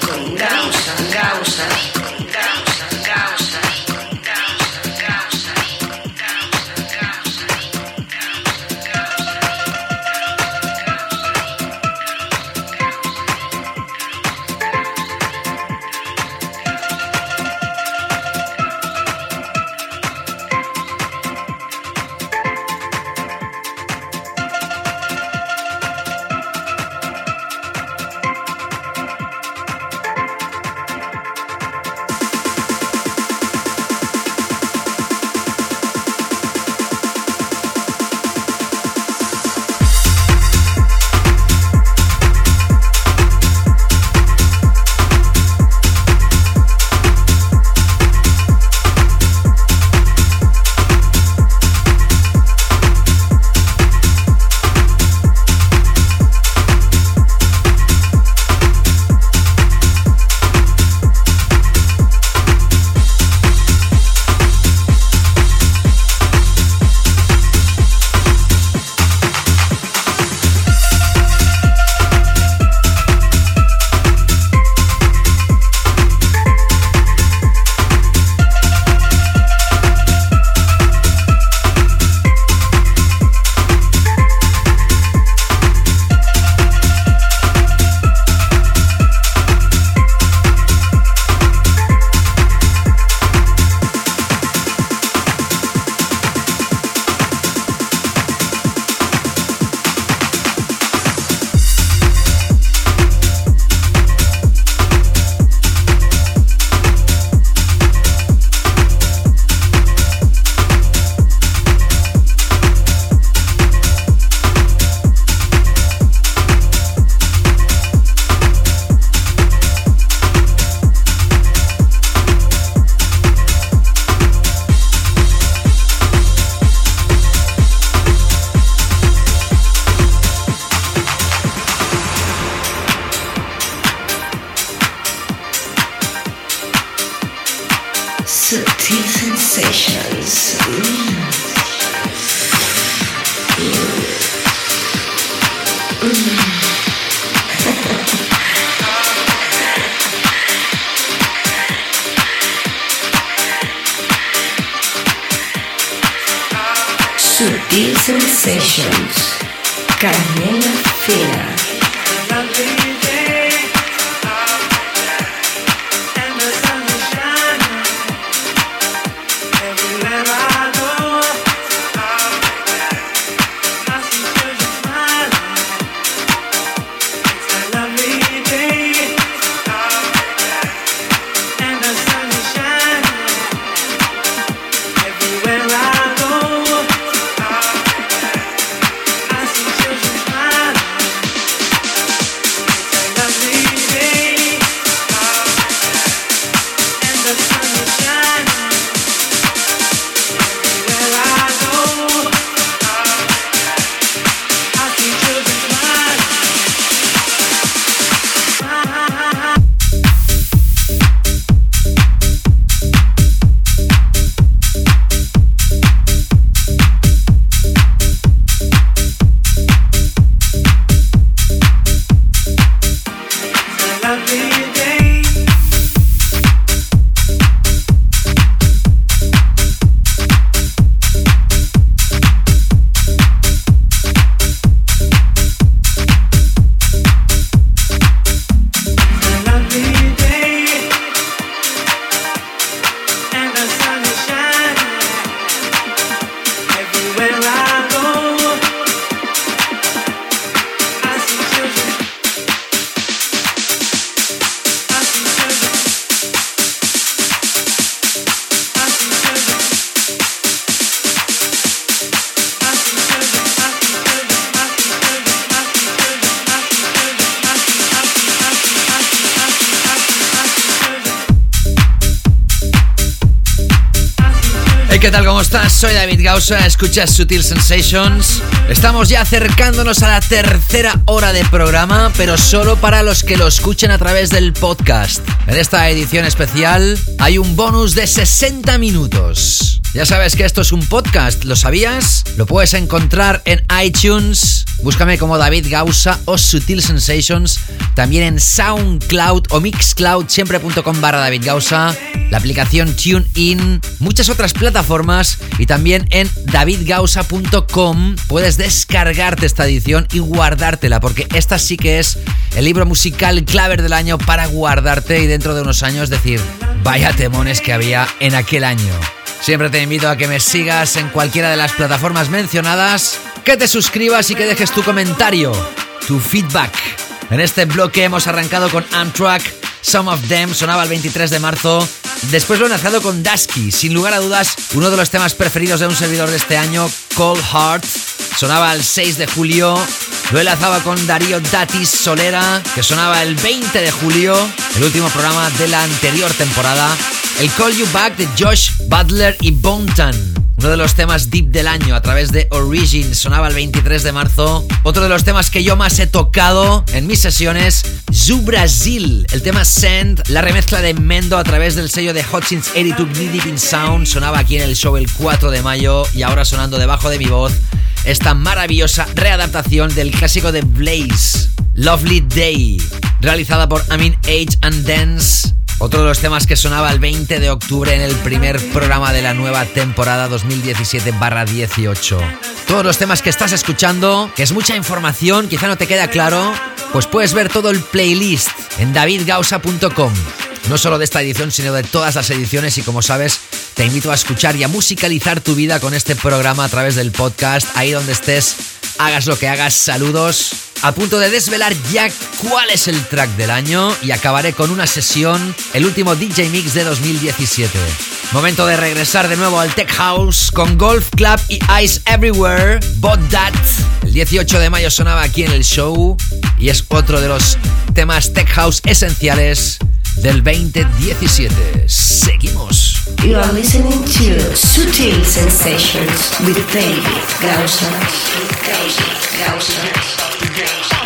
Speaker 6: Gausa, escuchas Sutil Sensations. Estamos ya acercándonos a la tercera hora de programa, pero solo para los que lo escuchen a través del podcast. En esta edición especial hay un bonus de 60 minutos. Ya sabes que esto es un podcast, ¿lo sabías? Lo puedes encontrar en iTunes, búscame como David Gausa o Sutil Sensations, también en SoundCloud o Mixcloud, siempre.com barra David Gausa, la aplicación TuneIn, muchas otras plataformas y también en davidgausa.com puedes descargarte esta edición y guardártela, porque esta sí que es el libro musical claver del año para guardarte y dentro de unos años decir, vaya temones que había en aquel año. Siempre te invito a que me sigas en cualquiera de las plataformas mencionadas, que te suscribas y que dejes tu comentario, tu feedback. En este bloque hemos arrancado con Amtrak, Some of Them, sonaba el 23 de marzo. Después lo he enlazado con Dusky, sin lugar a dudas, uno de los temas preferidos de un servidor de este año, Cold Heart. Sonaba el 6 de julio. Lo enlazaba con Darío Datis Solera, que sonaba el 20 de julio, el último programa de la anterior temporada. El Call You Back de Josh Butler y Bontan. Uno de los temas deep del año a través de Origin sonaba el 23 de marzo. Otro de los temas que yo más he tocado en mis sesiones, Zu Brasil. El tema Send, la remezcla de Mendo a través del sello de Hutchins 82 Deep in Sound. Sonaba aquí en el show el 4 de mayo y ahora sonando debajo de mi voz esta maravillosa readaptación del clásico de Blaze, Lovely Day, realizada por Amin Age and Dance. Otro de los temas que sonaba el 20 de octubre en el primer programa de la nueva temporada 2017-18. Todos los temas que estás escuchando, que es mucha información, quizá no te queda claro, pues puedes ver todo el playlist en davidgausa.com. No solo de esta edición, sino de todas las ediciones y como sabes, te invito a escuchar y a musicalizar tu vida con este programa a través del podcast, ahí donde estés, hagas lo que hagas, saludos. A punto de desvelar ya cuál es el track del año y acabaré con una sesión, el último DJ Mix de 2017. Momento de regresar de nuevo al Tech House con Golf Club y Ice Everywhere, Bot That. El 18 de mayo sonaba aquí en el show y es otro de los temas Tech House esenciales del 2017. Seguimos.
Speaker 1: You are listening to Sutil Sensations with David Gausa. David Gausa.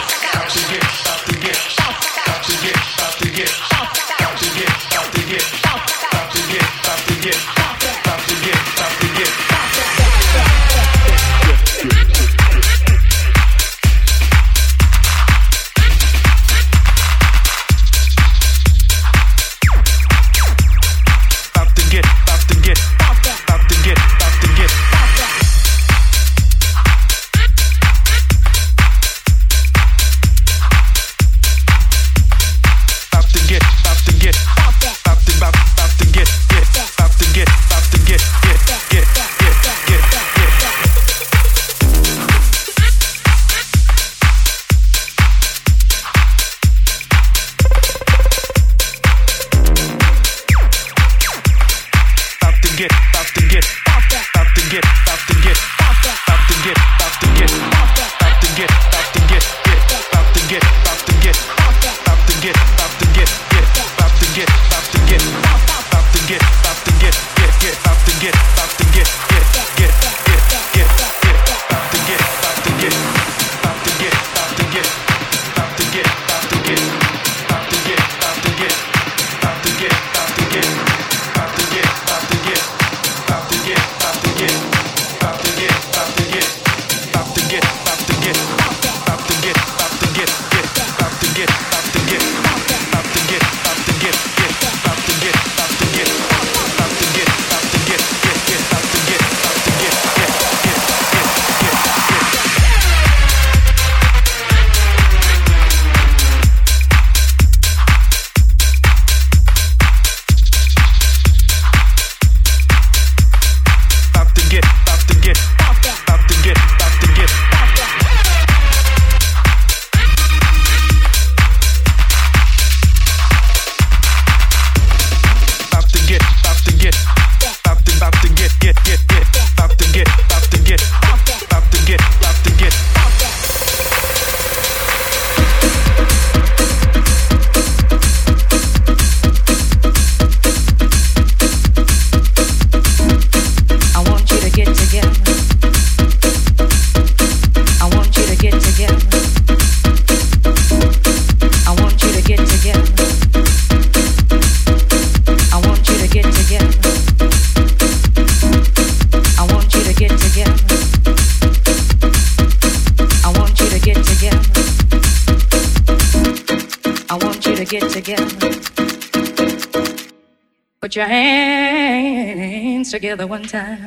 Speaker 16: Together one time.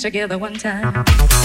Speaker 16: Together one time.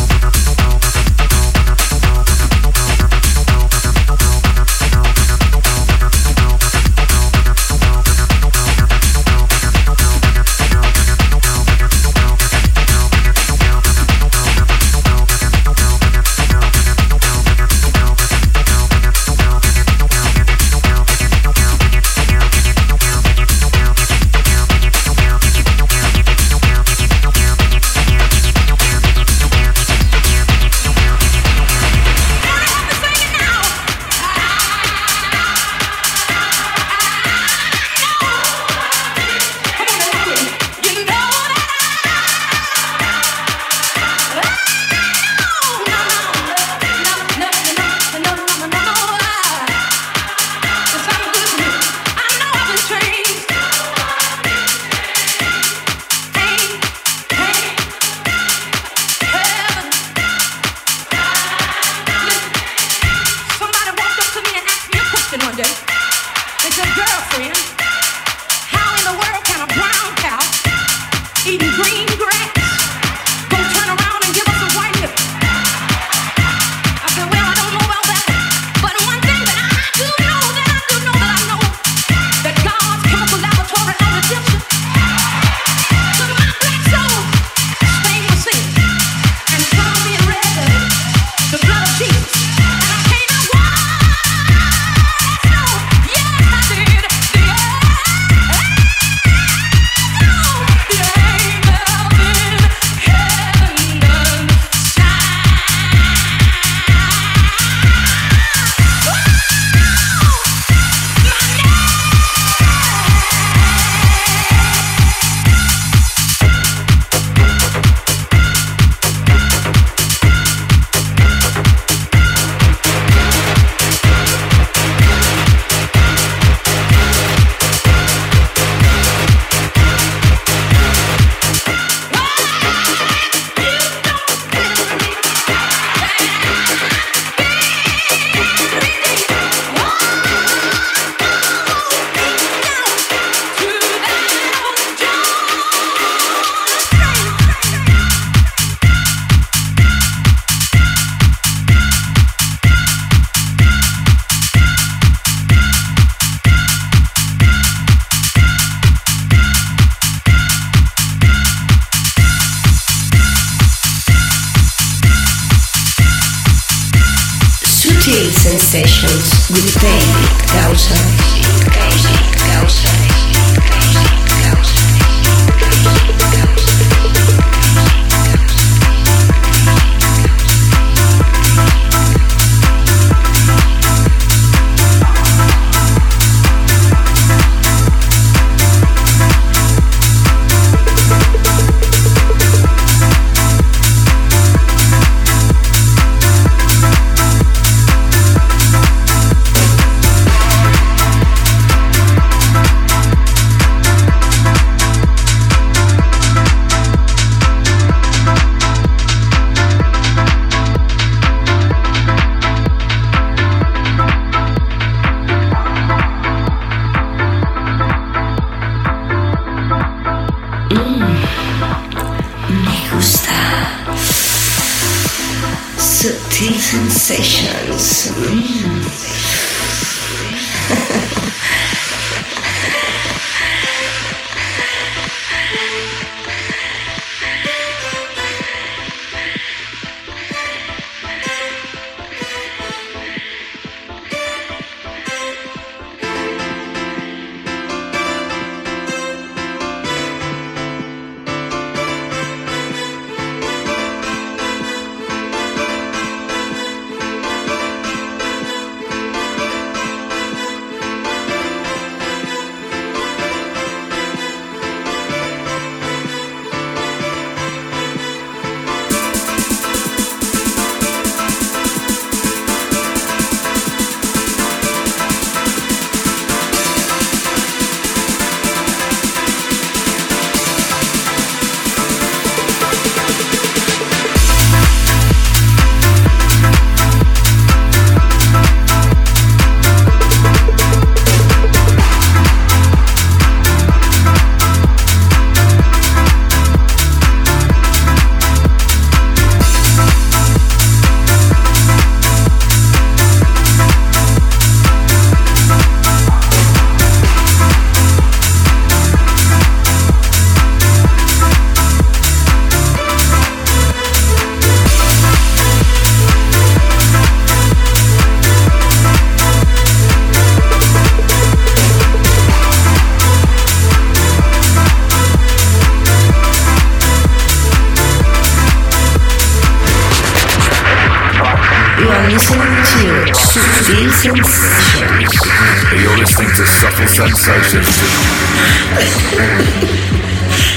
Speaker 1: Sensations.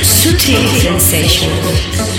Speaker 1: Sutil Sensations.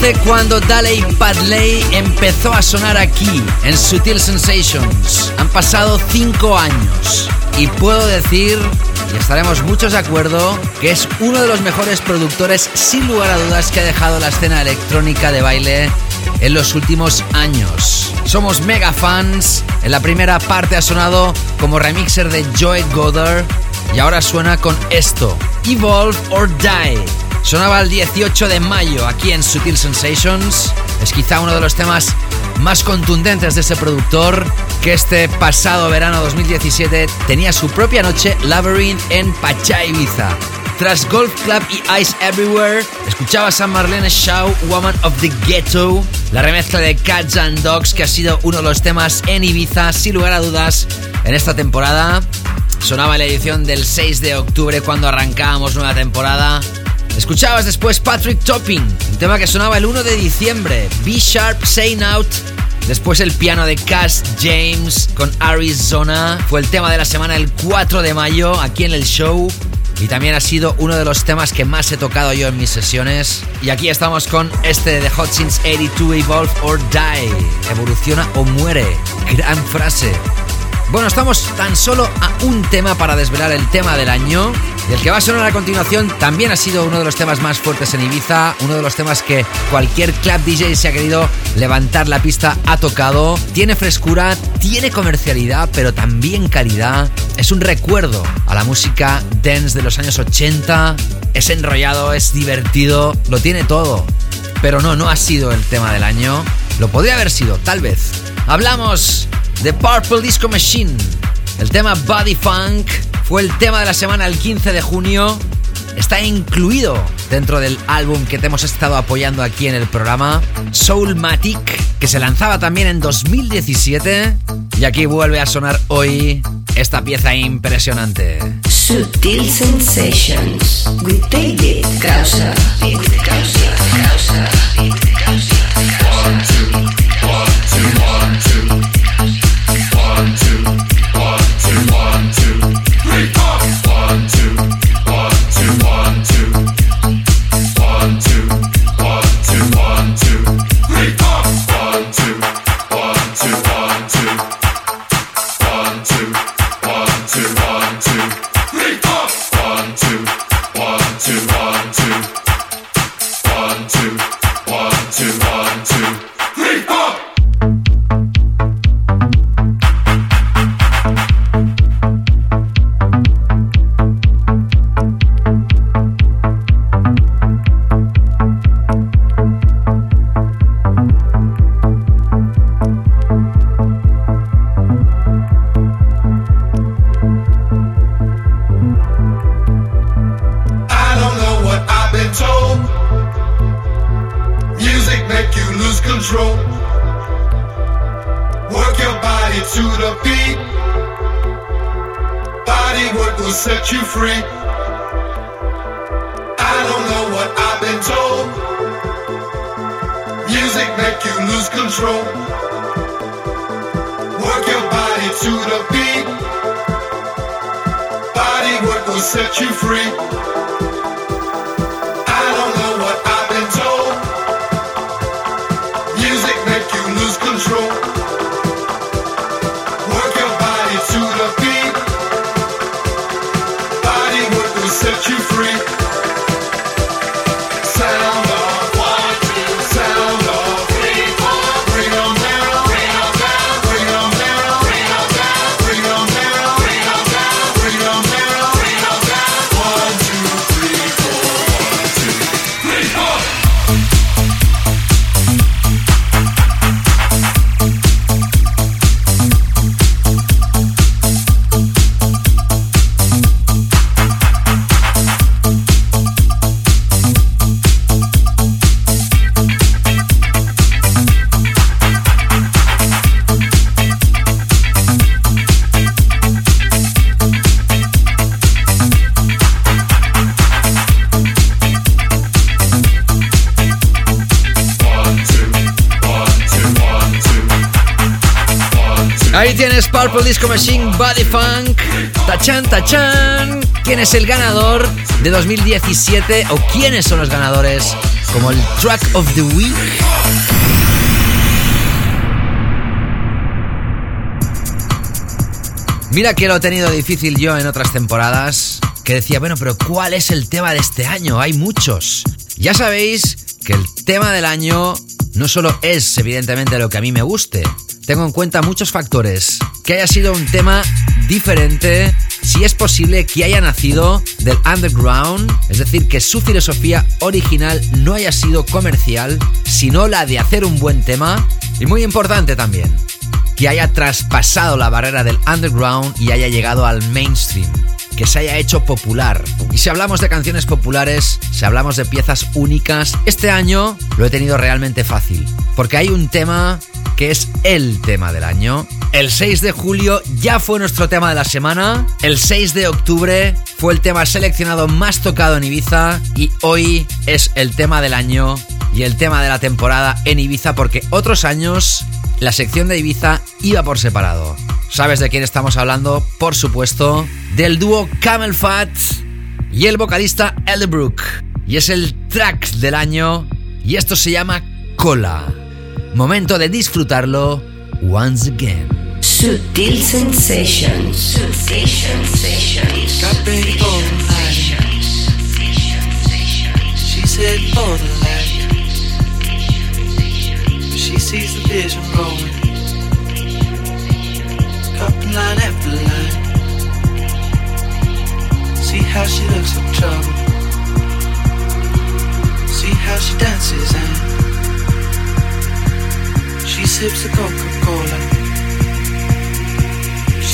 Speaker 6: 2012 cuando Daley Padley empezó a sonar aquí, en Sutil Sensations. Han pasado 5 años y puedo decir, y estaremos muchos de acuerdo, que es uno de los mejores productores, sin lugar a dudas, que ha dejado la escena electrónica de baile en los últimos años. Somos mega fans. En la primera parte ha sonado como remixer de Joy Goddard y ahora suena con esto, Evolve or Die. Sonaba el 18 de mayo aquí en Sutil Sensations. Es quizá uno de los temas más contundentes de ese productor que este pasado verano 2017 tenía su propia noche Labyrinth en Pacha Ibiza. Tras Golf Club y Ice Everywhere, escuchabas a Marlene Shaw, Woman of the Ghetto, la remezcla de Cats and Dogs, que ha sido uno de los temas en Ibiza, sin lugar a dudas, en esta temporada. Sonaba la edición del 6 de octubre cuando arrancábamos nueva temporada. Escuchabas después Patrick Topping, un tema que sonaba el 1 de diciembre, B Sharp Saying Out. Después el piano de Cass James con Arizona. Fue el tema de la semana el 4 de mayo aquí en el show. Y también ha sido uno de los temas que más he tocado yo en mis sesiones. Y aquí estamos con este de Hot Since 82 Evolve or Die. Evoluciona o muere. Gran frase. Bueno, estamos tan solo a un tema para desvelar el tema del año. Y el que va a sonar a continuación también ha sido uno de los temas más fuertes en Ibiza, uno de los temas que cualquier club DJ se ha querido levantar la pista ha tocado. Tiene frescura, tiene comercialidad, pero también calidad. Es un recuerdo a la música dance de los años 80. Es enrollado, es divertido, lo tiene todo. Pero no, no ha sido el tema del año. Lo podría haber sido, tal vez. Hablamos de Purple Disco Machine. El tema Body Funk fue el tema de la semana el 15 de junio. Está incluido dentro del álbum que te hemos estado apoyando aquí en el programa, Soulmatic, que se lanzaba también en 2017. Y aquí vuelve a sonar hoy esta pieza impresionante.
Speaker 1: Sutil Sensations with David Causa. Causa. Causa.
Speaker 17: Control.
Speaker 6: Disco Machine Body Funk. Tachan, tachan. ¿Quién es el ganador de 2017 o quiénes son los ganadores como el Track of the Week? Mira que lo he tenido difícil yo en otras temporadas, que decía, bueno, pero ¿cuál es el tema de este año? Hay muchos. Ya sabéis que el tema del año no solo es evidentemente lo que a mí me guste, tengo en cuenta muchos factores. Que haya sido un tema diferente, si es posible que haya nacido del underground, es decir, que su filosofía original no haya sido comercial, sino la de hacer un buen tema. Y muy importante también, que haya traspasado la barrera del underground y haya llegado al mainstream que se haya hecho popular. Y si hablamos de canciones populares, si hablamos de piezas únicas, este año lo he tenido realmente fácil. Porque hay un tema que es el tema del año. El 6 de julio ya fue nuestro tema de la semana. El 6 de octubre fue el tema seleccionado más tocado en Ibiza. Y hoy es el tema del año y el tema de la temporada en Ibiza porque otros años la sección de Ibiza iba por separado. ¿Sabes de quién estamos hablando? Por supuesto, del dúo Camel Fat y el vocalista Elderbrook. Y es el track del año y esto se llama Cola. Momento de disfrutarlo once again.
Speaker 1: Sutil Sensations. Sutil Sensations.
Speaker 3: Got all night. She said all the light. She sees the vision growing. Up in line after line. See how she looks like trouble. See how she dances and she sips the Coca-Cola.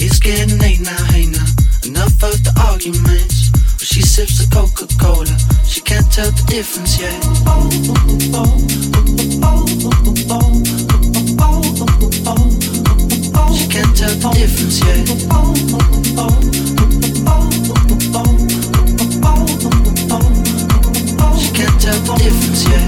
Speaker 3: It's getting late now, hey now. Enough of the arguments. But she sips the Coca-Cola. She can't tell the difference yet. She can't tell the difference yet. She can't tell the difference yet.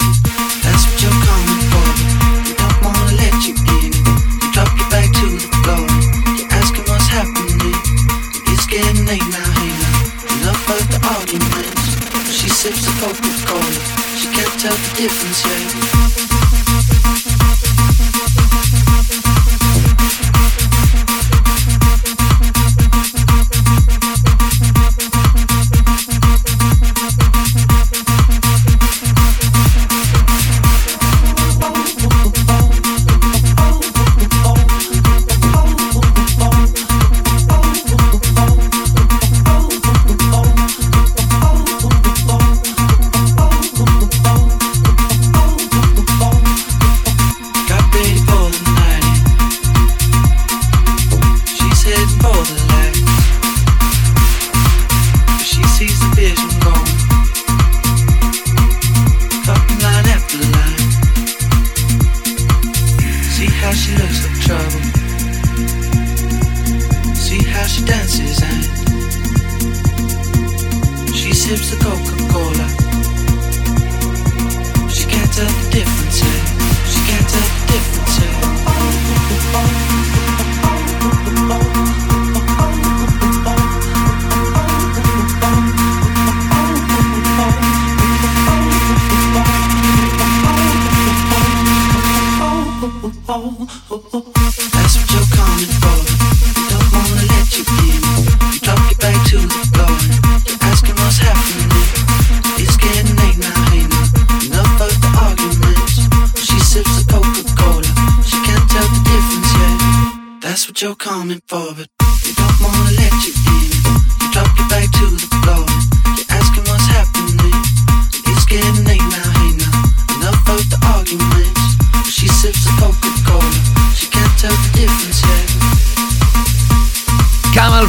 Speaker 3: tell the difference yet.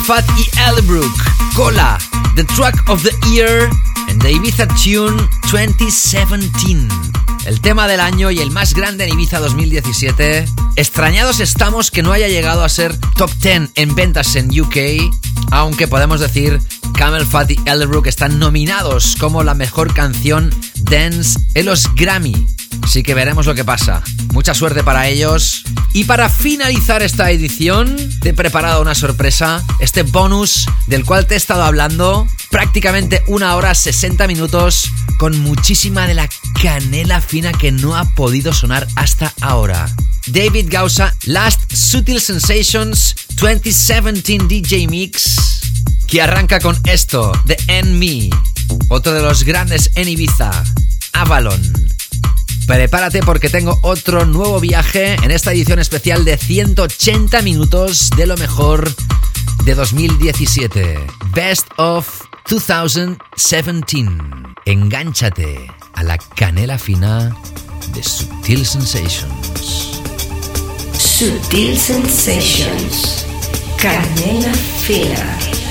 Speaker 6: Fat y Elbrook. Cola, the track of the year and the Ibiza Tune 2017. el tema del año y el más grande en Ibiza 2017. Extrañados estamos que no haya llegado a ser top 10 en ventas en UK, aunque podemos decir Camel Fat y Elderbrook están nominados como la mejor canción dance en los Grammy. Así que veremos lo que pasa. Mucha suerte para ellos. Y para finalizar esta edición, te he preparado una sorpresa. Este bonus del cual te he estado hablando. Prácticamente una hora 60 minutos con muchísima de la canela fina que no ha podido sonar hasta ahora. David Gausa, Last Sutil Sensations 2017 DJ Mix, que arranca con esto, The End Me, otro de los grandes en Ibiza, Avalon. Prepárate porque tengo otro nuevo viaje en esta edición especial de 180 minutos de lo mejor de 2017. Best of 2017. Engánchate a la canela fina de Sutil Sensations.
Speaker 1: Sutil Sensations. Canela fina.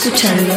Speaker 1: Escuchando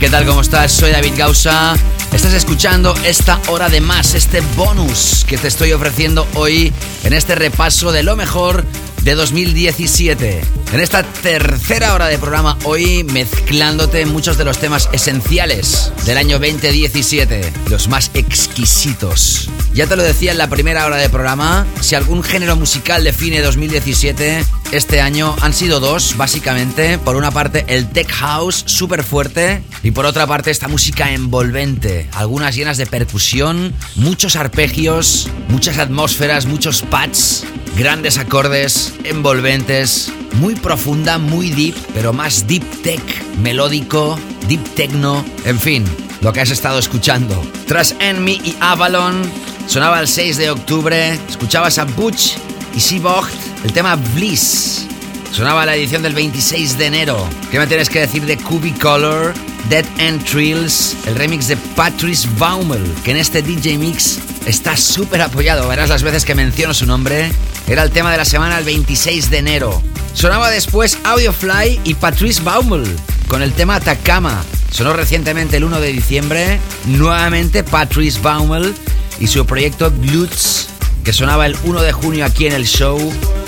Speaker 6: ¿qué tal? ¿Cómo estás? Soy David Gausa. Estás escuchando esta hora de más, este bonus que te estoy ofreciendo hoy en este repaso de lo mejor de 2017. En esta tercera hora de programa hoy mezclándote muchos de los temas esenciales del año 2017, los más exquisitos. Ya te lo decía en la primera hora de programa, si algún género musical define 2017, este año han sido dos, básicamente. Por una parte, el tech house súper fuerte y por otra parte, esta música envolvente. Algunas llenas de percusión, muchos arpegios, muchas atmósferas, muchos pads, grandes acordes, envolventes, muy profunda, muy deep, pero más deep tech, melódico, deep techno, en fin, lo que has estado escuchando. Tras Enemy y Avalon, sonaba el 6 de octubre, escuchabas a Butch y Seabocht, el tema Bliss. Sonaba la edición del 26 de enero. ¿Qué me tienes que decir de Cubicolor, Dead End Trills, el remix de Patrice Baumel, que en este DJ Mix está súper apoyado? Verás las veces que menciono su nombre. Era el tema de la semana el 26 de enero. Sonaba después Audiofly y Patrice Baumel con el tema Atacama. Sonó recientemente el 1 de diciembre. Nuevamente Patrice Baumel y su proyecto Glutz, que sonaba el 1 de junio aquí en el show.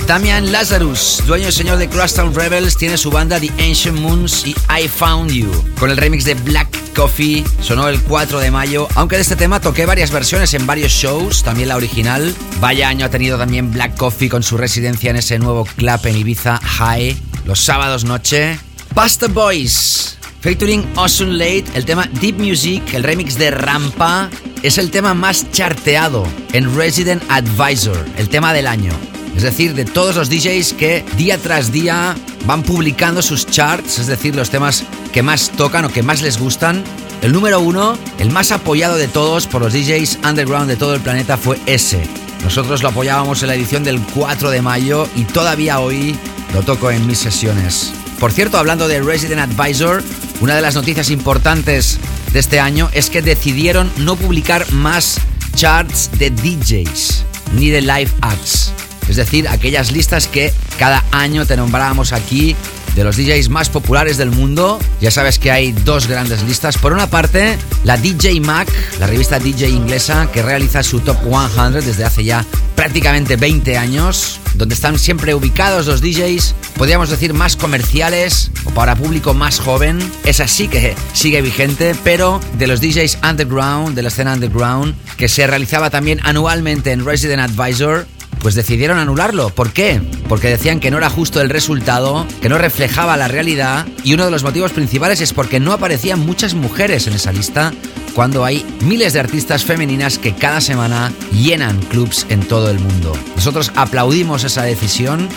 Speaker 6: Damian Lazarus, dueño y señor de Crosstown Rebels, tiene su banda The Ancient Moons y I Found You. Con el remix de Black Coffee, sonó el 4 de mayo. Aunque de este tema toqué varias versiones en varios shows, también la original. Vaya año ha tenido también Black Coffee con su residencia en ese nuevo club en Ibiza High, los sábados noche. Pasta Boys, featuring Awesome Late, el tema Deep Music, el remix de Rampa, es el tema más charteado en Resident Advisor, el tema del año. Es decir, de todos los DJs que día tras día van publicando sus charts, es decir, los temas que más tocan o que más les gustan. El número uno, el más apoyado de todos por los DJs underground de todo el planeta fue ese. Nosotros lo apoyábamos en la edición del 4 de mayo y todavía hoy lo toco en mis sesiones. Por cierto, hablando de Resident Advisor, una de las noticias importantes de este año es que decidieron no publicar más charts de DJs ni de live acts. Es decir, aquellas listas que cada año te nombrábamos aquí de los DJs más populares del mundo. Ya sabes que hay dos grandes listas. Por una parte, la DJ Mag, la revista DJ inglesa, que realiza su Top 100 desde hace ya prácticamente 20 años, donde están siempre ubicados los DJs, podríamos decir, más comerciales o para público más joven. Es así que sigue vigente, pero de los DJs underground, de la escena underground, que se realizaba también anualmente en Resident Advisor, pues decidieron anularlo. ¿Por qué? Porque decían que no era justo el resultado, que no reflejaba la realidad y uno de los motivos principales es porque no aparecían muchas mujeres en esa lista cuando hay miles de artistas femeninas que cada semana llenan clubs en todo el mundo. Nosotros aplaudimos esa decisión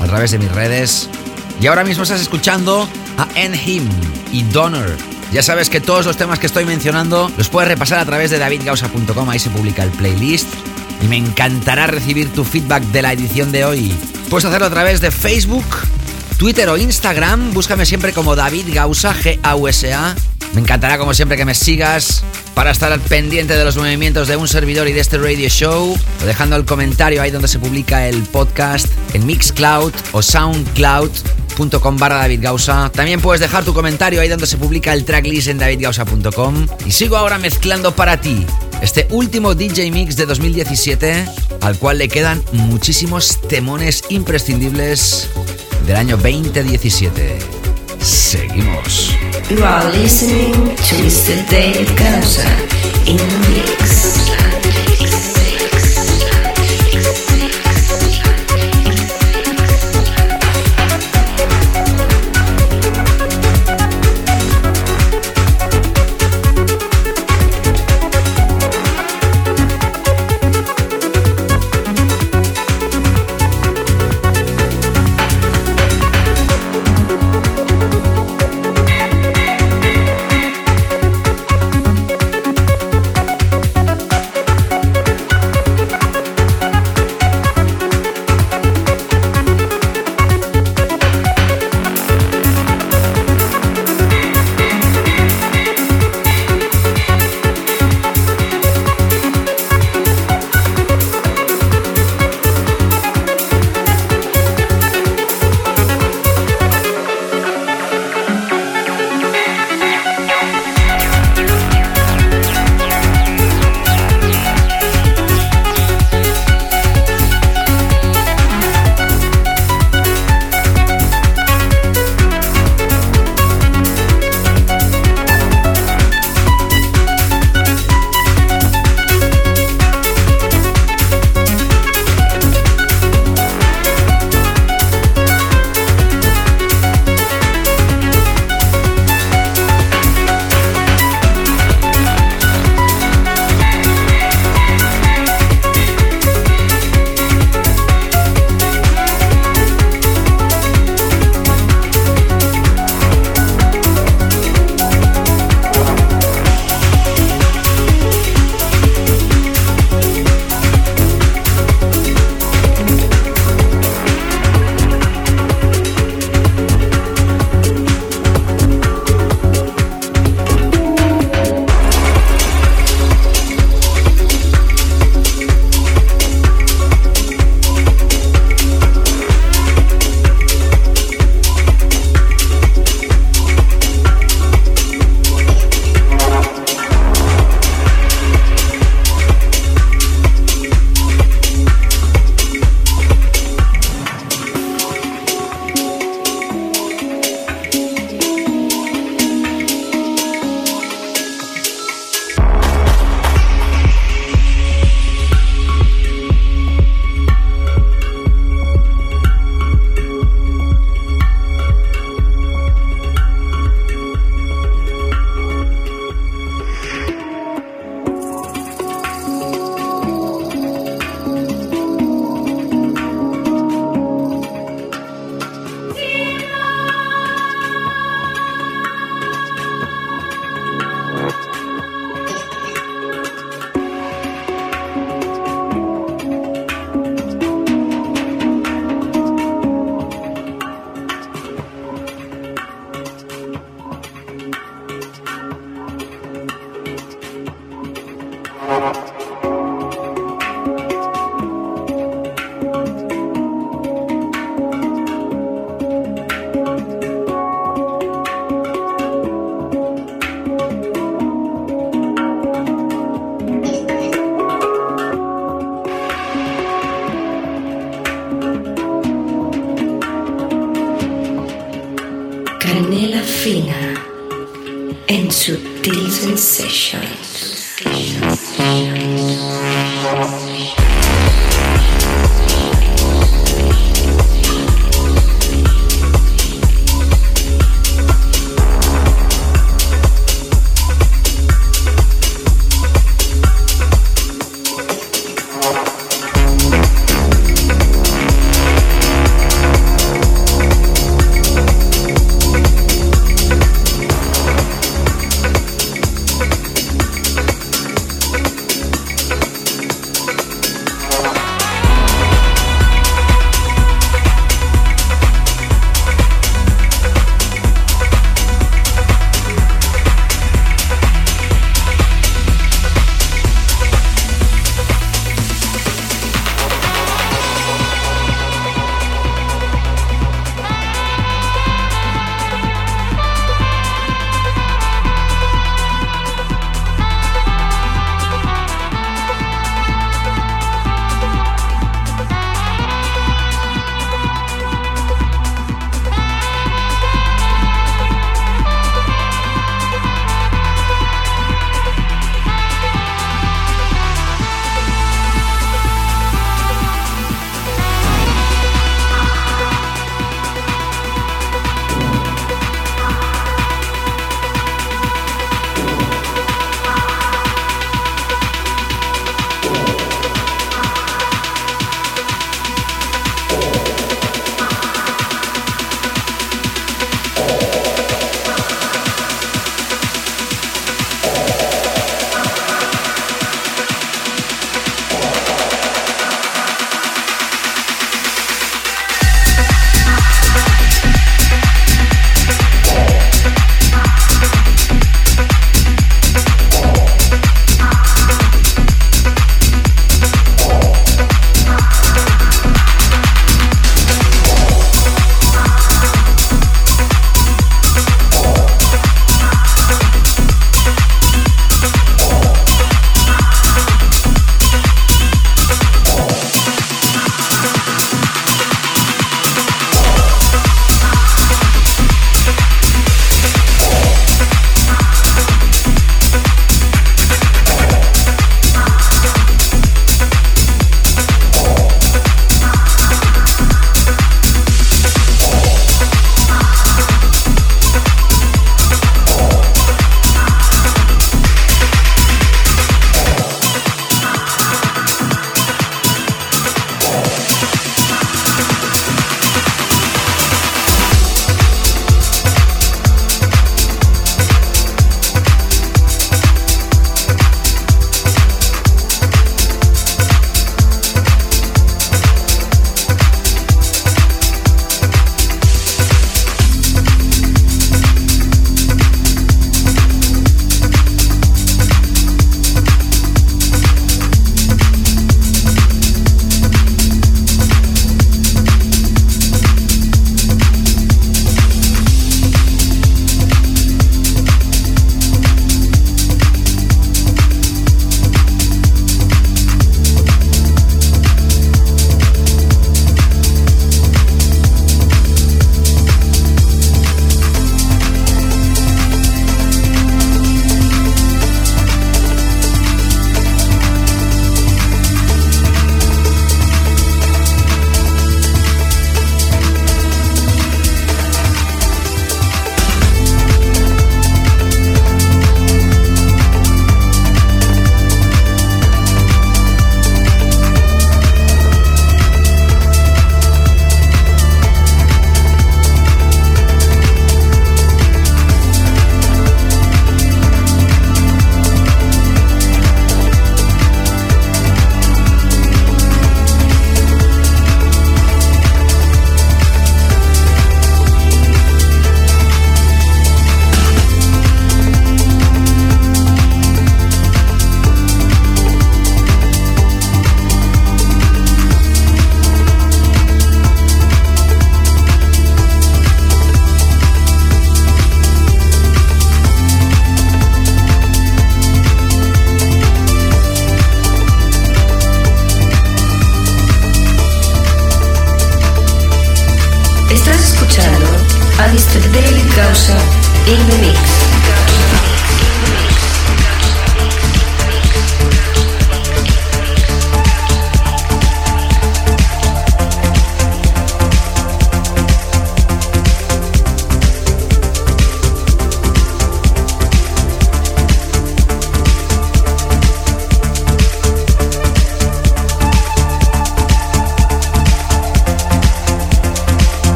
Speaker 6: a través de mis redes y ahora mismo estás escuchando a Him y Donner. Ya sabes que todos los temas que estoy mencionando los puedes repasar a través de davidgausa.com, ahí se publica el playlist y me encantará recibir tu feedback de la edición de hoy. Puedes hacerlo a través de Facebook, Twitter o Instagram. Búscame siempre como David Gausa, G-A-U-S-A. Me encantará, como siempre, que me sigas para estar al pendiente de los movimientos de un servidor y de este radio show. O dejando el comentario ahí donde se publica el podcast en Mixcloud o Soundcloud.com barra David Gausa. También puedes dejar tu comentario ahí donde se publica el tracklist en davidgausa.com. Y sigo ahora mezclando para ti este último DJ Mix de 2017, al cual le quedan muchísimos temones imprescindibles del año 2017. Seguimos.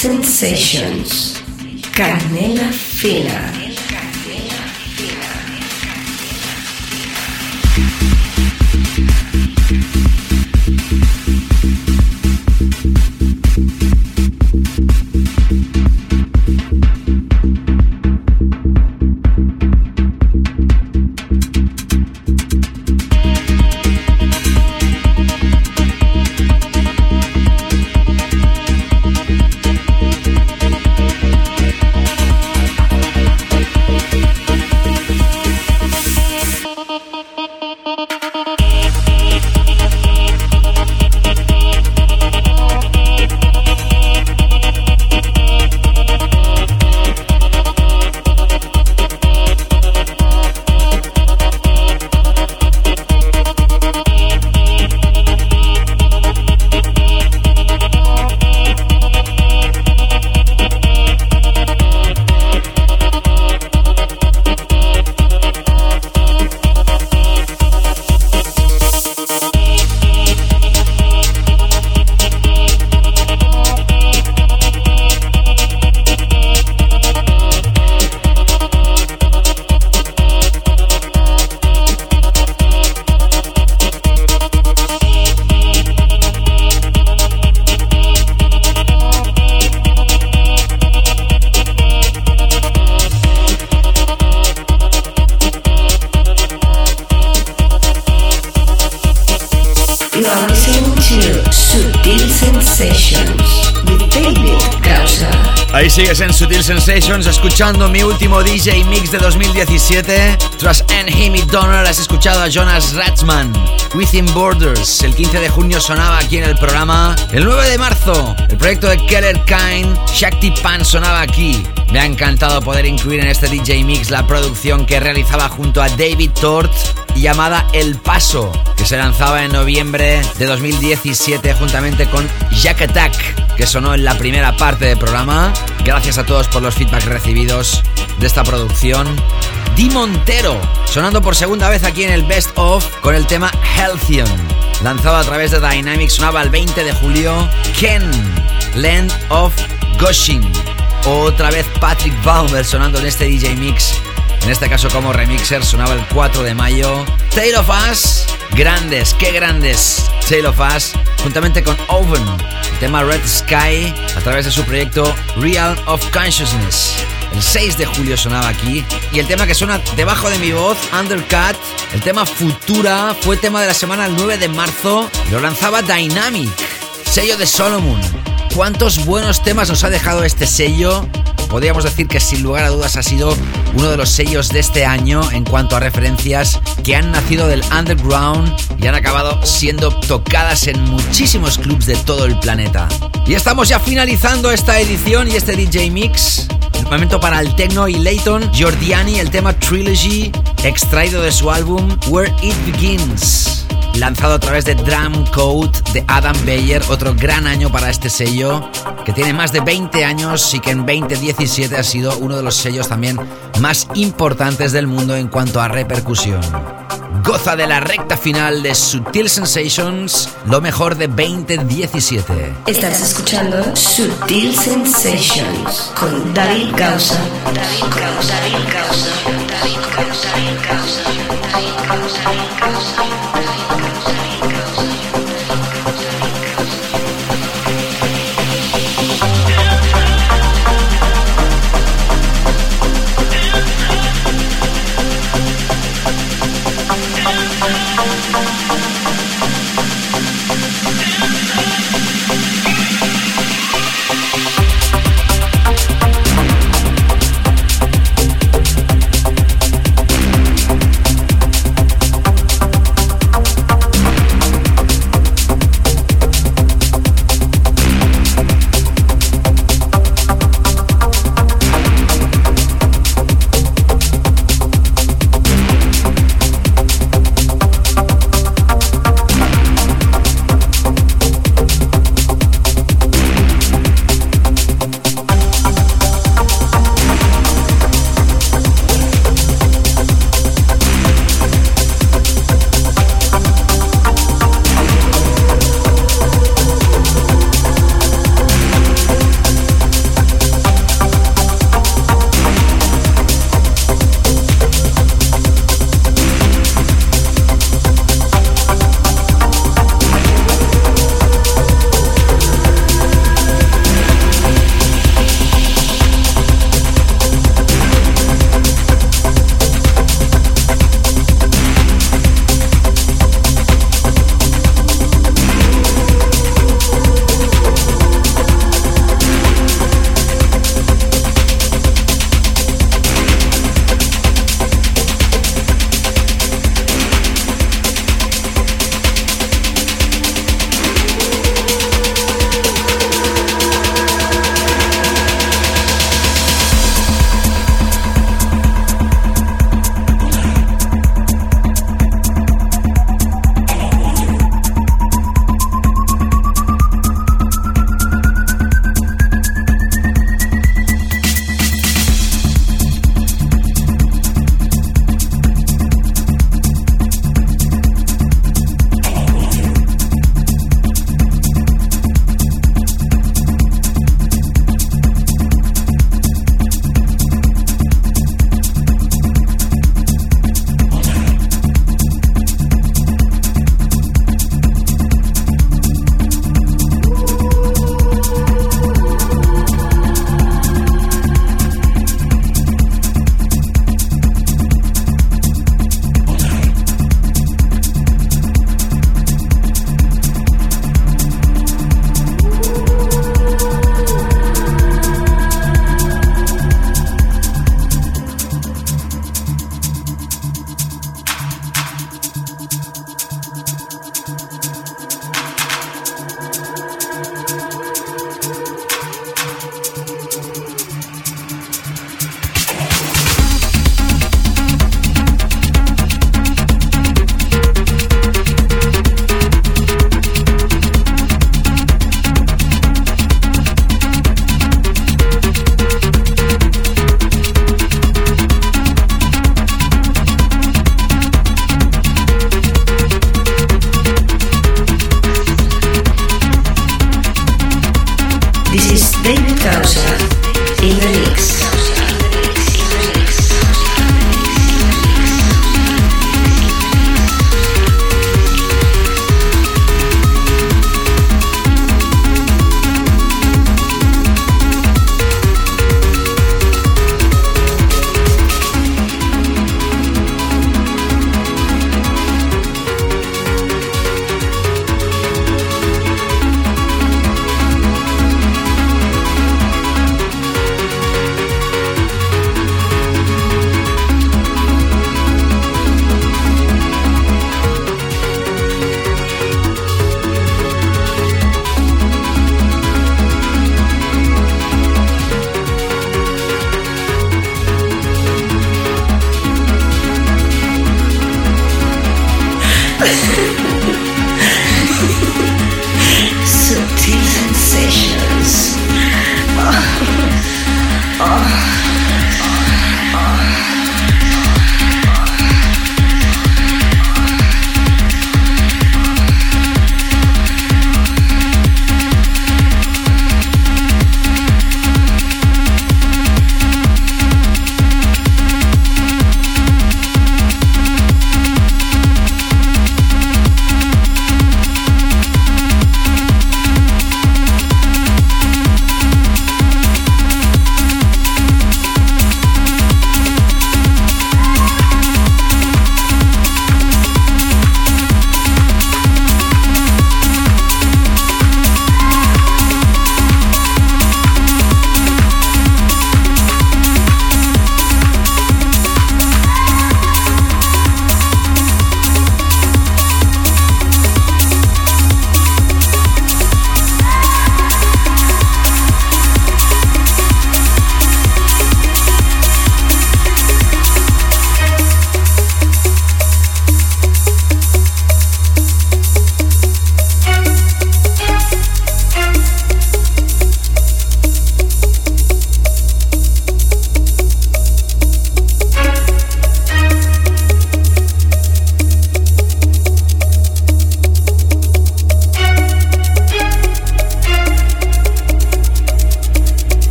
Speaker 1: Sutil escuchando
Speaker 6: mi último DJ Mix de 2017. Tras Him Donner has escuchado a Jonas Ratzman, Within Borders. El 15 de junio sonaba aquí en el programa. El 9 de marzo, el proyecto de Keller Kine, Shakti Pan sonaba aquí. Me ha encantado poder incluir en este DJ Mix la producción que realizaba junto a David Tort llamada El Paso, que se lanzaba en noviembre de 2017 juntamente con Jack Attack, que sonó en la primera parte del programa. Gracias a todos por los feedbacks recibidos de esta producción. Di Montero, sonando por segunda vez aquí en el Best of con el tema Healthion, lanzado a través de Dynamics, sonaba el 20 de julio. Ken, Land of Gushing. Otra vez Patrick Baumer sonando en este DJ Mix. En este caso como remixer sonaba el 4 de mayo. Tale of Us, grandes, qué grandes. Tale of Us, juntamente con Oven, tema Red Sky, a través de su proyecto Real of Consciousness. El 6 de julio sonaba aquí. Y el tema que suena debajo de mi voz, Undercut, el tema Futura, fue tema de la semana el 9 de marzo. Lo lanzaba Dynamic, sello de Solomon. ¿Cuántos buenos temas nos ha dejado este sello? Podríamos decir que sin lugar a dudas ha sido uno de los sellos de este año en cuanto a referencias que han nacido del underground y han acabado siendo tocadas en muchísimos clubs de todo el planeta. Y estamos ya finalizando esta edición y este DJ Mix. El momento para el techno y Leighton Giordiani, el tema Trilogy, extraído de su álbum Where It Begins lanzado a través de Drum Code de Adam Beyer, otro gran año para este sello, que tiene más de 20 años y que en 2017 ha sido uno de los sellos también más importantes del mundo en cuanto a repercusión. Goza de la recta final de Sutil Sensations, lo mejor de 2017.
Speaker 1: Estás escuchando Sutil Sensations con David Gausa. David. David. David. David. David. David. Sutil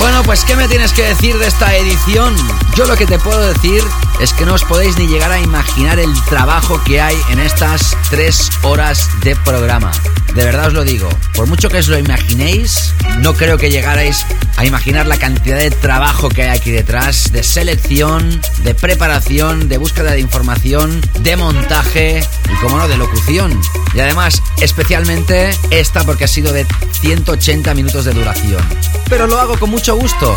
Speaker 6: Bueno, pues ¿qué me tienes que decir de esta edición? Yo lo que te puedo decir es que no os podéis ni llegar a imaginar el trabajo que hay en estas tres horas de programa. De verdad os lo digo, por mucho que os lo imaginéis, no creo que llegarais a imaginar la cantidad de trabajo que hay aquí detrás, de selección, de preparación, de búsqueda de información, de montaje y, como no, de locución. Y además, especialmente esta porque ha sido de 180 minutos de duración. Pero lo hago con mucho gusto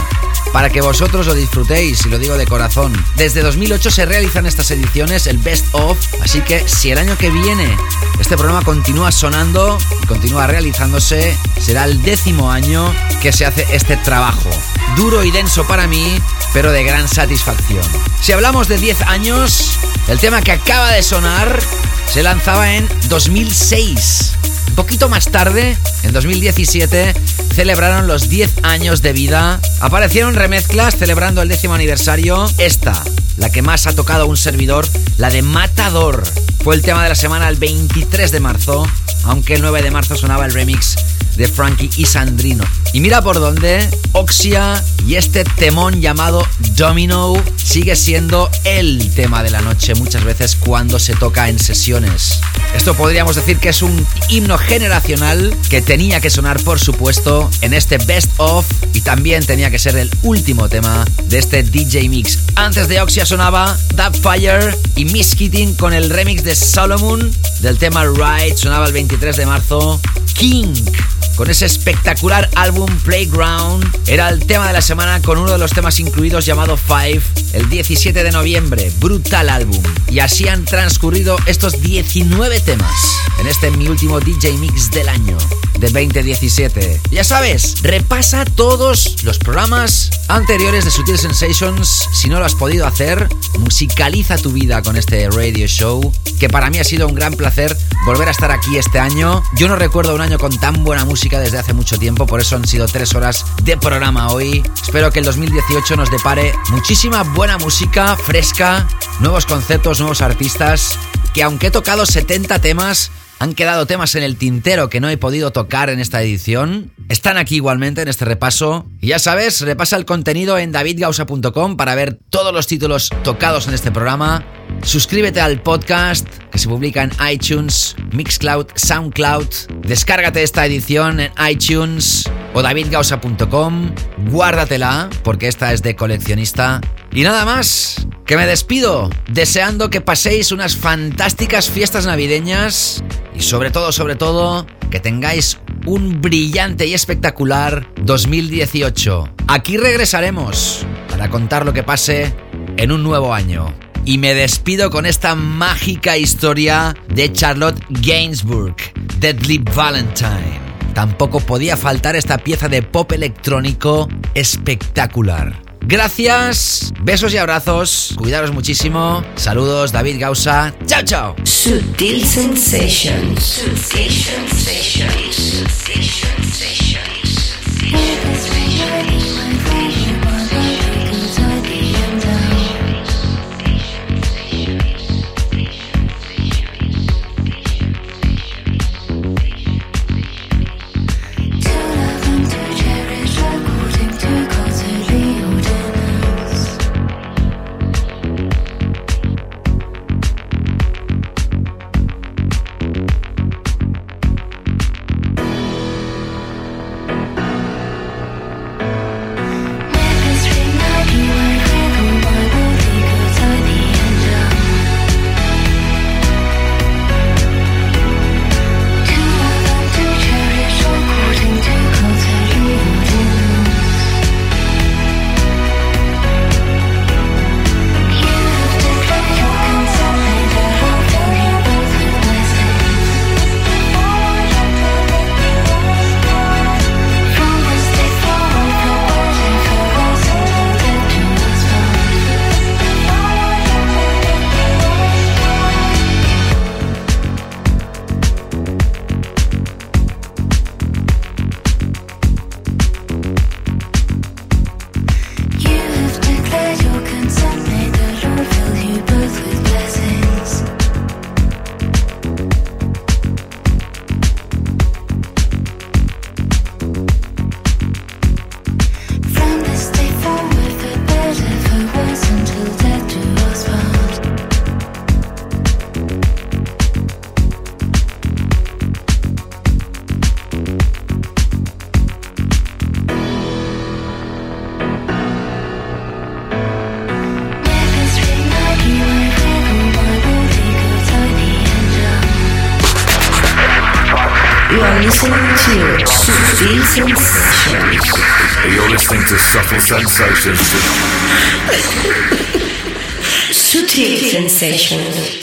Speaker 6: para que vosotros lo disfrutéis y lo digo de corazón. Desde 2008 se realizan estas ediciones, el Best of, así que si el año que viene este programa continúa sonando y continúa realizándose, será el décimo año que se hace este trabajo. Duro y denso para mí, pero de gran satisfacción. Si hablamos de 10 años, el tema que acaba de sonar se lanzaba en 2006. Un poquito más tarde, en 2017, celebraron los 10 años de vida. Aparecieron remezclas celebrando el décimo aniversario. Esta, la que más ha tocado un servidor, la de Matador. Fue el tema de la semana el 23 de marzo, aunque el 9 de marzo sonaba el remix de Frankie y Sandrino. Y mira por dónde Oxia y este temón llamado Domino sigue siendo el tema de la noche muchas veces cuando se toca en sesiones. Esto podríamos decir que es un himno generacional que tenía que sonar por supuesto en este Best of y también tenía que ser el último tema de este DJ Mix. Antes de Oxia sonaba Fire y Miss Keating con el remix de Solomon del tema Ride sonaba el 23 de marzo. King con ese espectacular álbum Playground. Era el tema de la semana con uno de los temas incluidos llamado Five el 17 de noviembre. Brutal álbum. Y así han transcurrido estos 19 temas en este mi último DJ Mix del año de 2017. Ya sabes, repasa todos los programas anteriores de Sutil Sensations. Si no lo has podido hacer, musicaliza tu vida con este radio show, que para mí ha sido un gran placer volver a estar aquí este año. Yo no recuerdo un año con tan buena música desde hace mucho tiempo, por eso han sido tres horas de programa hoy. Espero que el 2018 nos depare muchísima buena música, fresca, nuevos conceptos, nuevos artistas, que aunque he tocado 70 temas, han quedado temas en el tintero que no he podido tocar en esta edición. Están aquí igualmente en este repaso. Y ya sabes, repasa el contenido en davidgausa.com para ver todos los títulos tocados en este programa. Suscríbete al podcast que se publica en iTunes, Mixcloud, Soundcloud. Descárgate esta edición en iTunes o davidgausa.com. Guárdatela porque esta es de coleccionista. Y nada más, que me despido deseando que paséis unas fantásticas fiestas navideñas y sobre todo, sobre todo, que tengáis un brillante y espectacular 2018. Aquí regresaremos para contar lo que pase en un nuevo año. Y me despido con esta mágica historia de Charlotte Gainsbourg, Deadly Valentine. Tampoco podía faltar esta pieza de pop electrónico espectacular. Gracias, besos y abrazos, cuidaros muchísimo. Saludos, David Gausa. Chao, chao.
Speaker 18: Sutil Sensations. Sensations.
Speaker 2: Subtle Sensations.
Speaker 18: Sutil Sensations.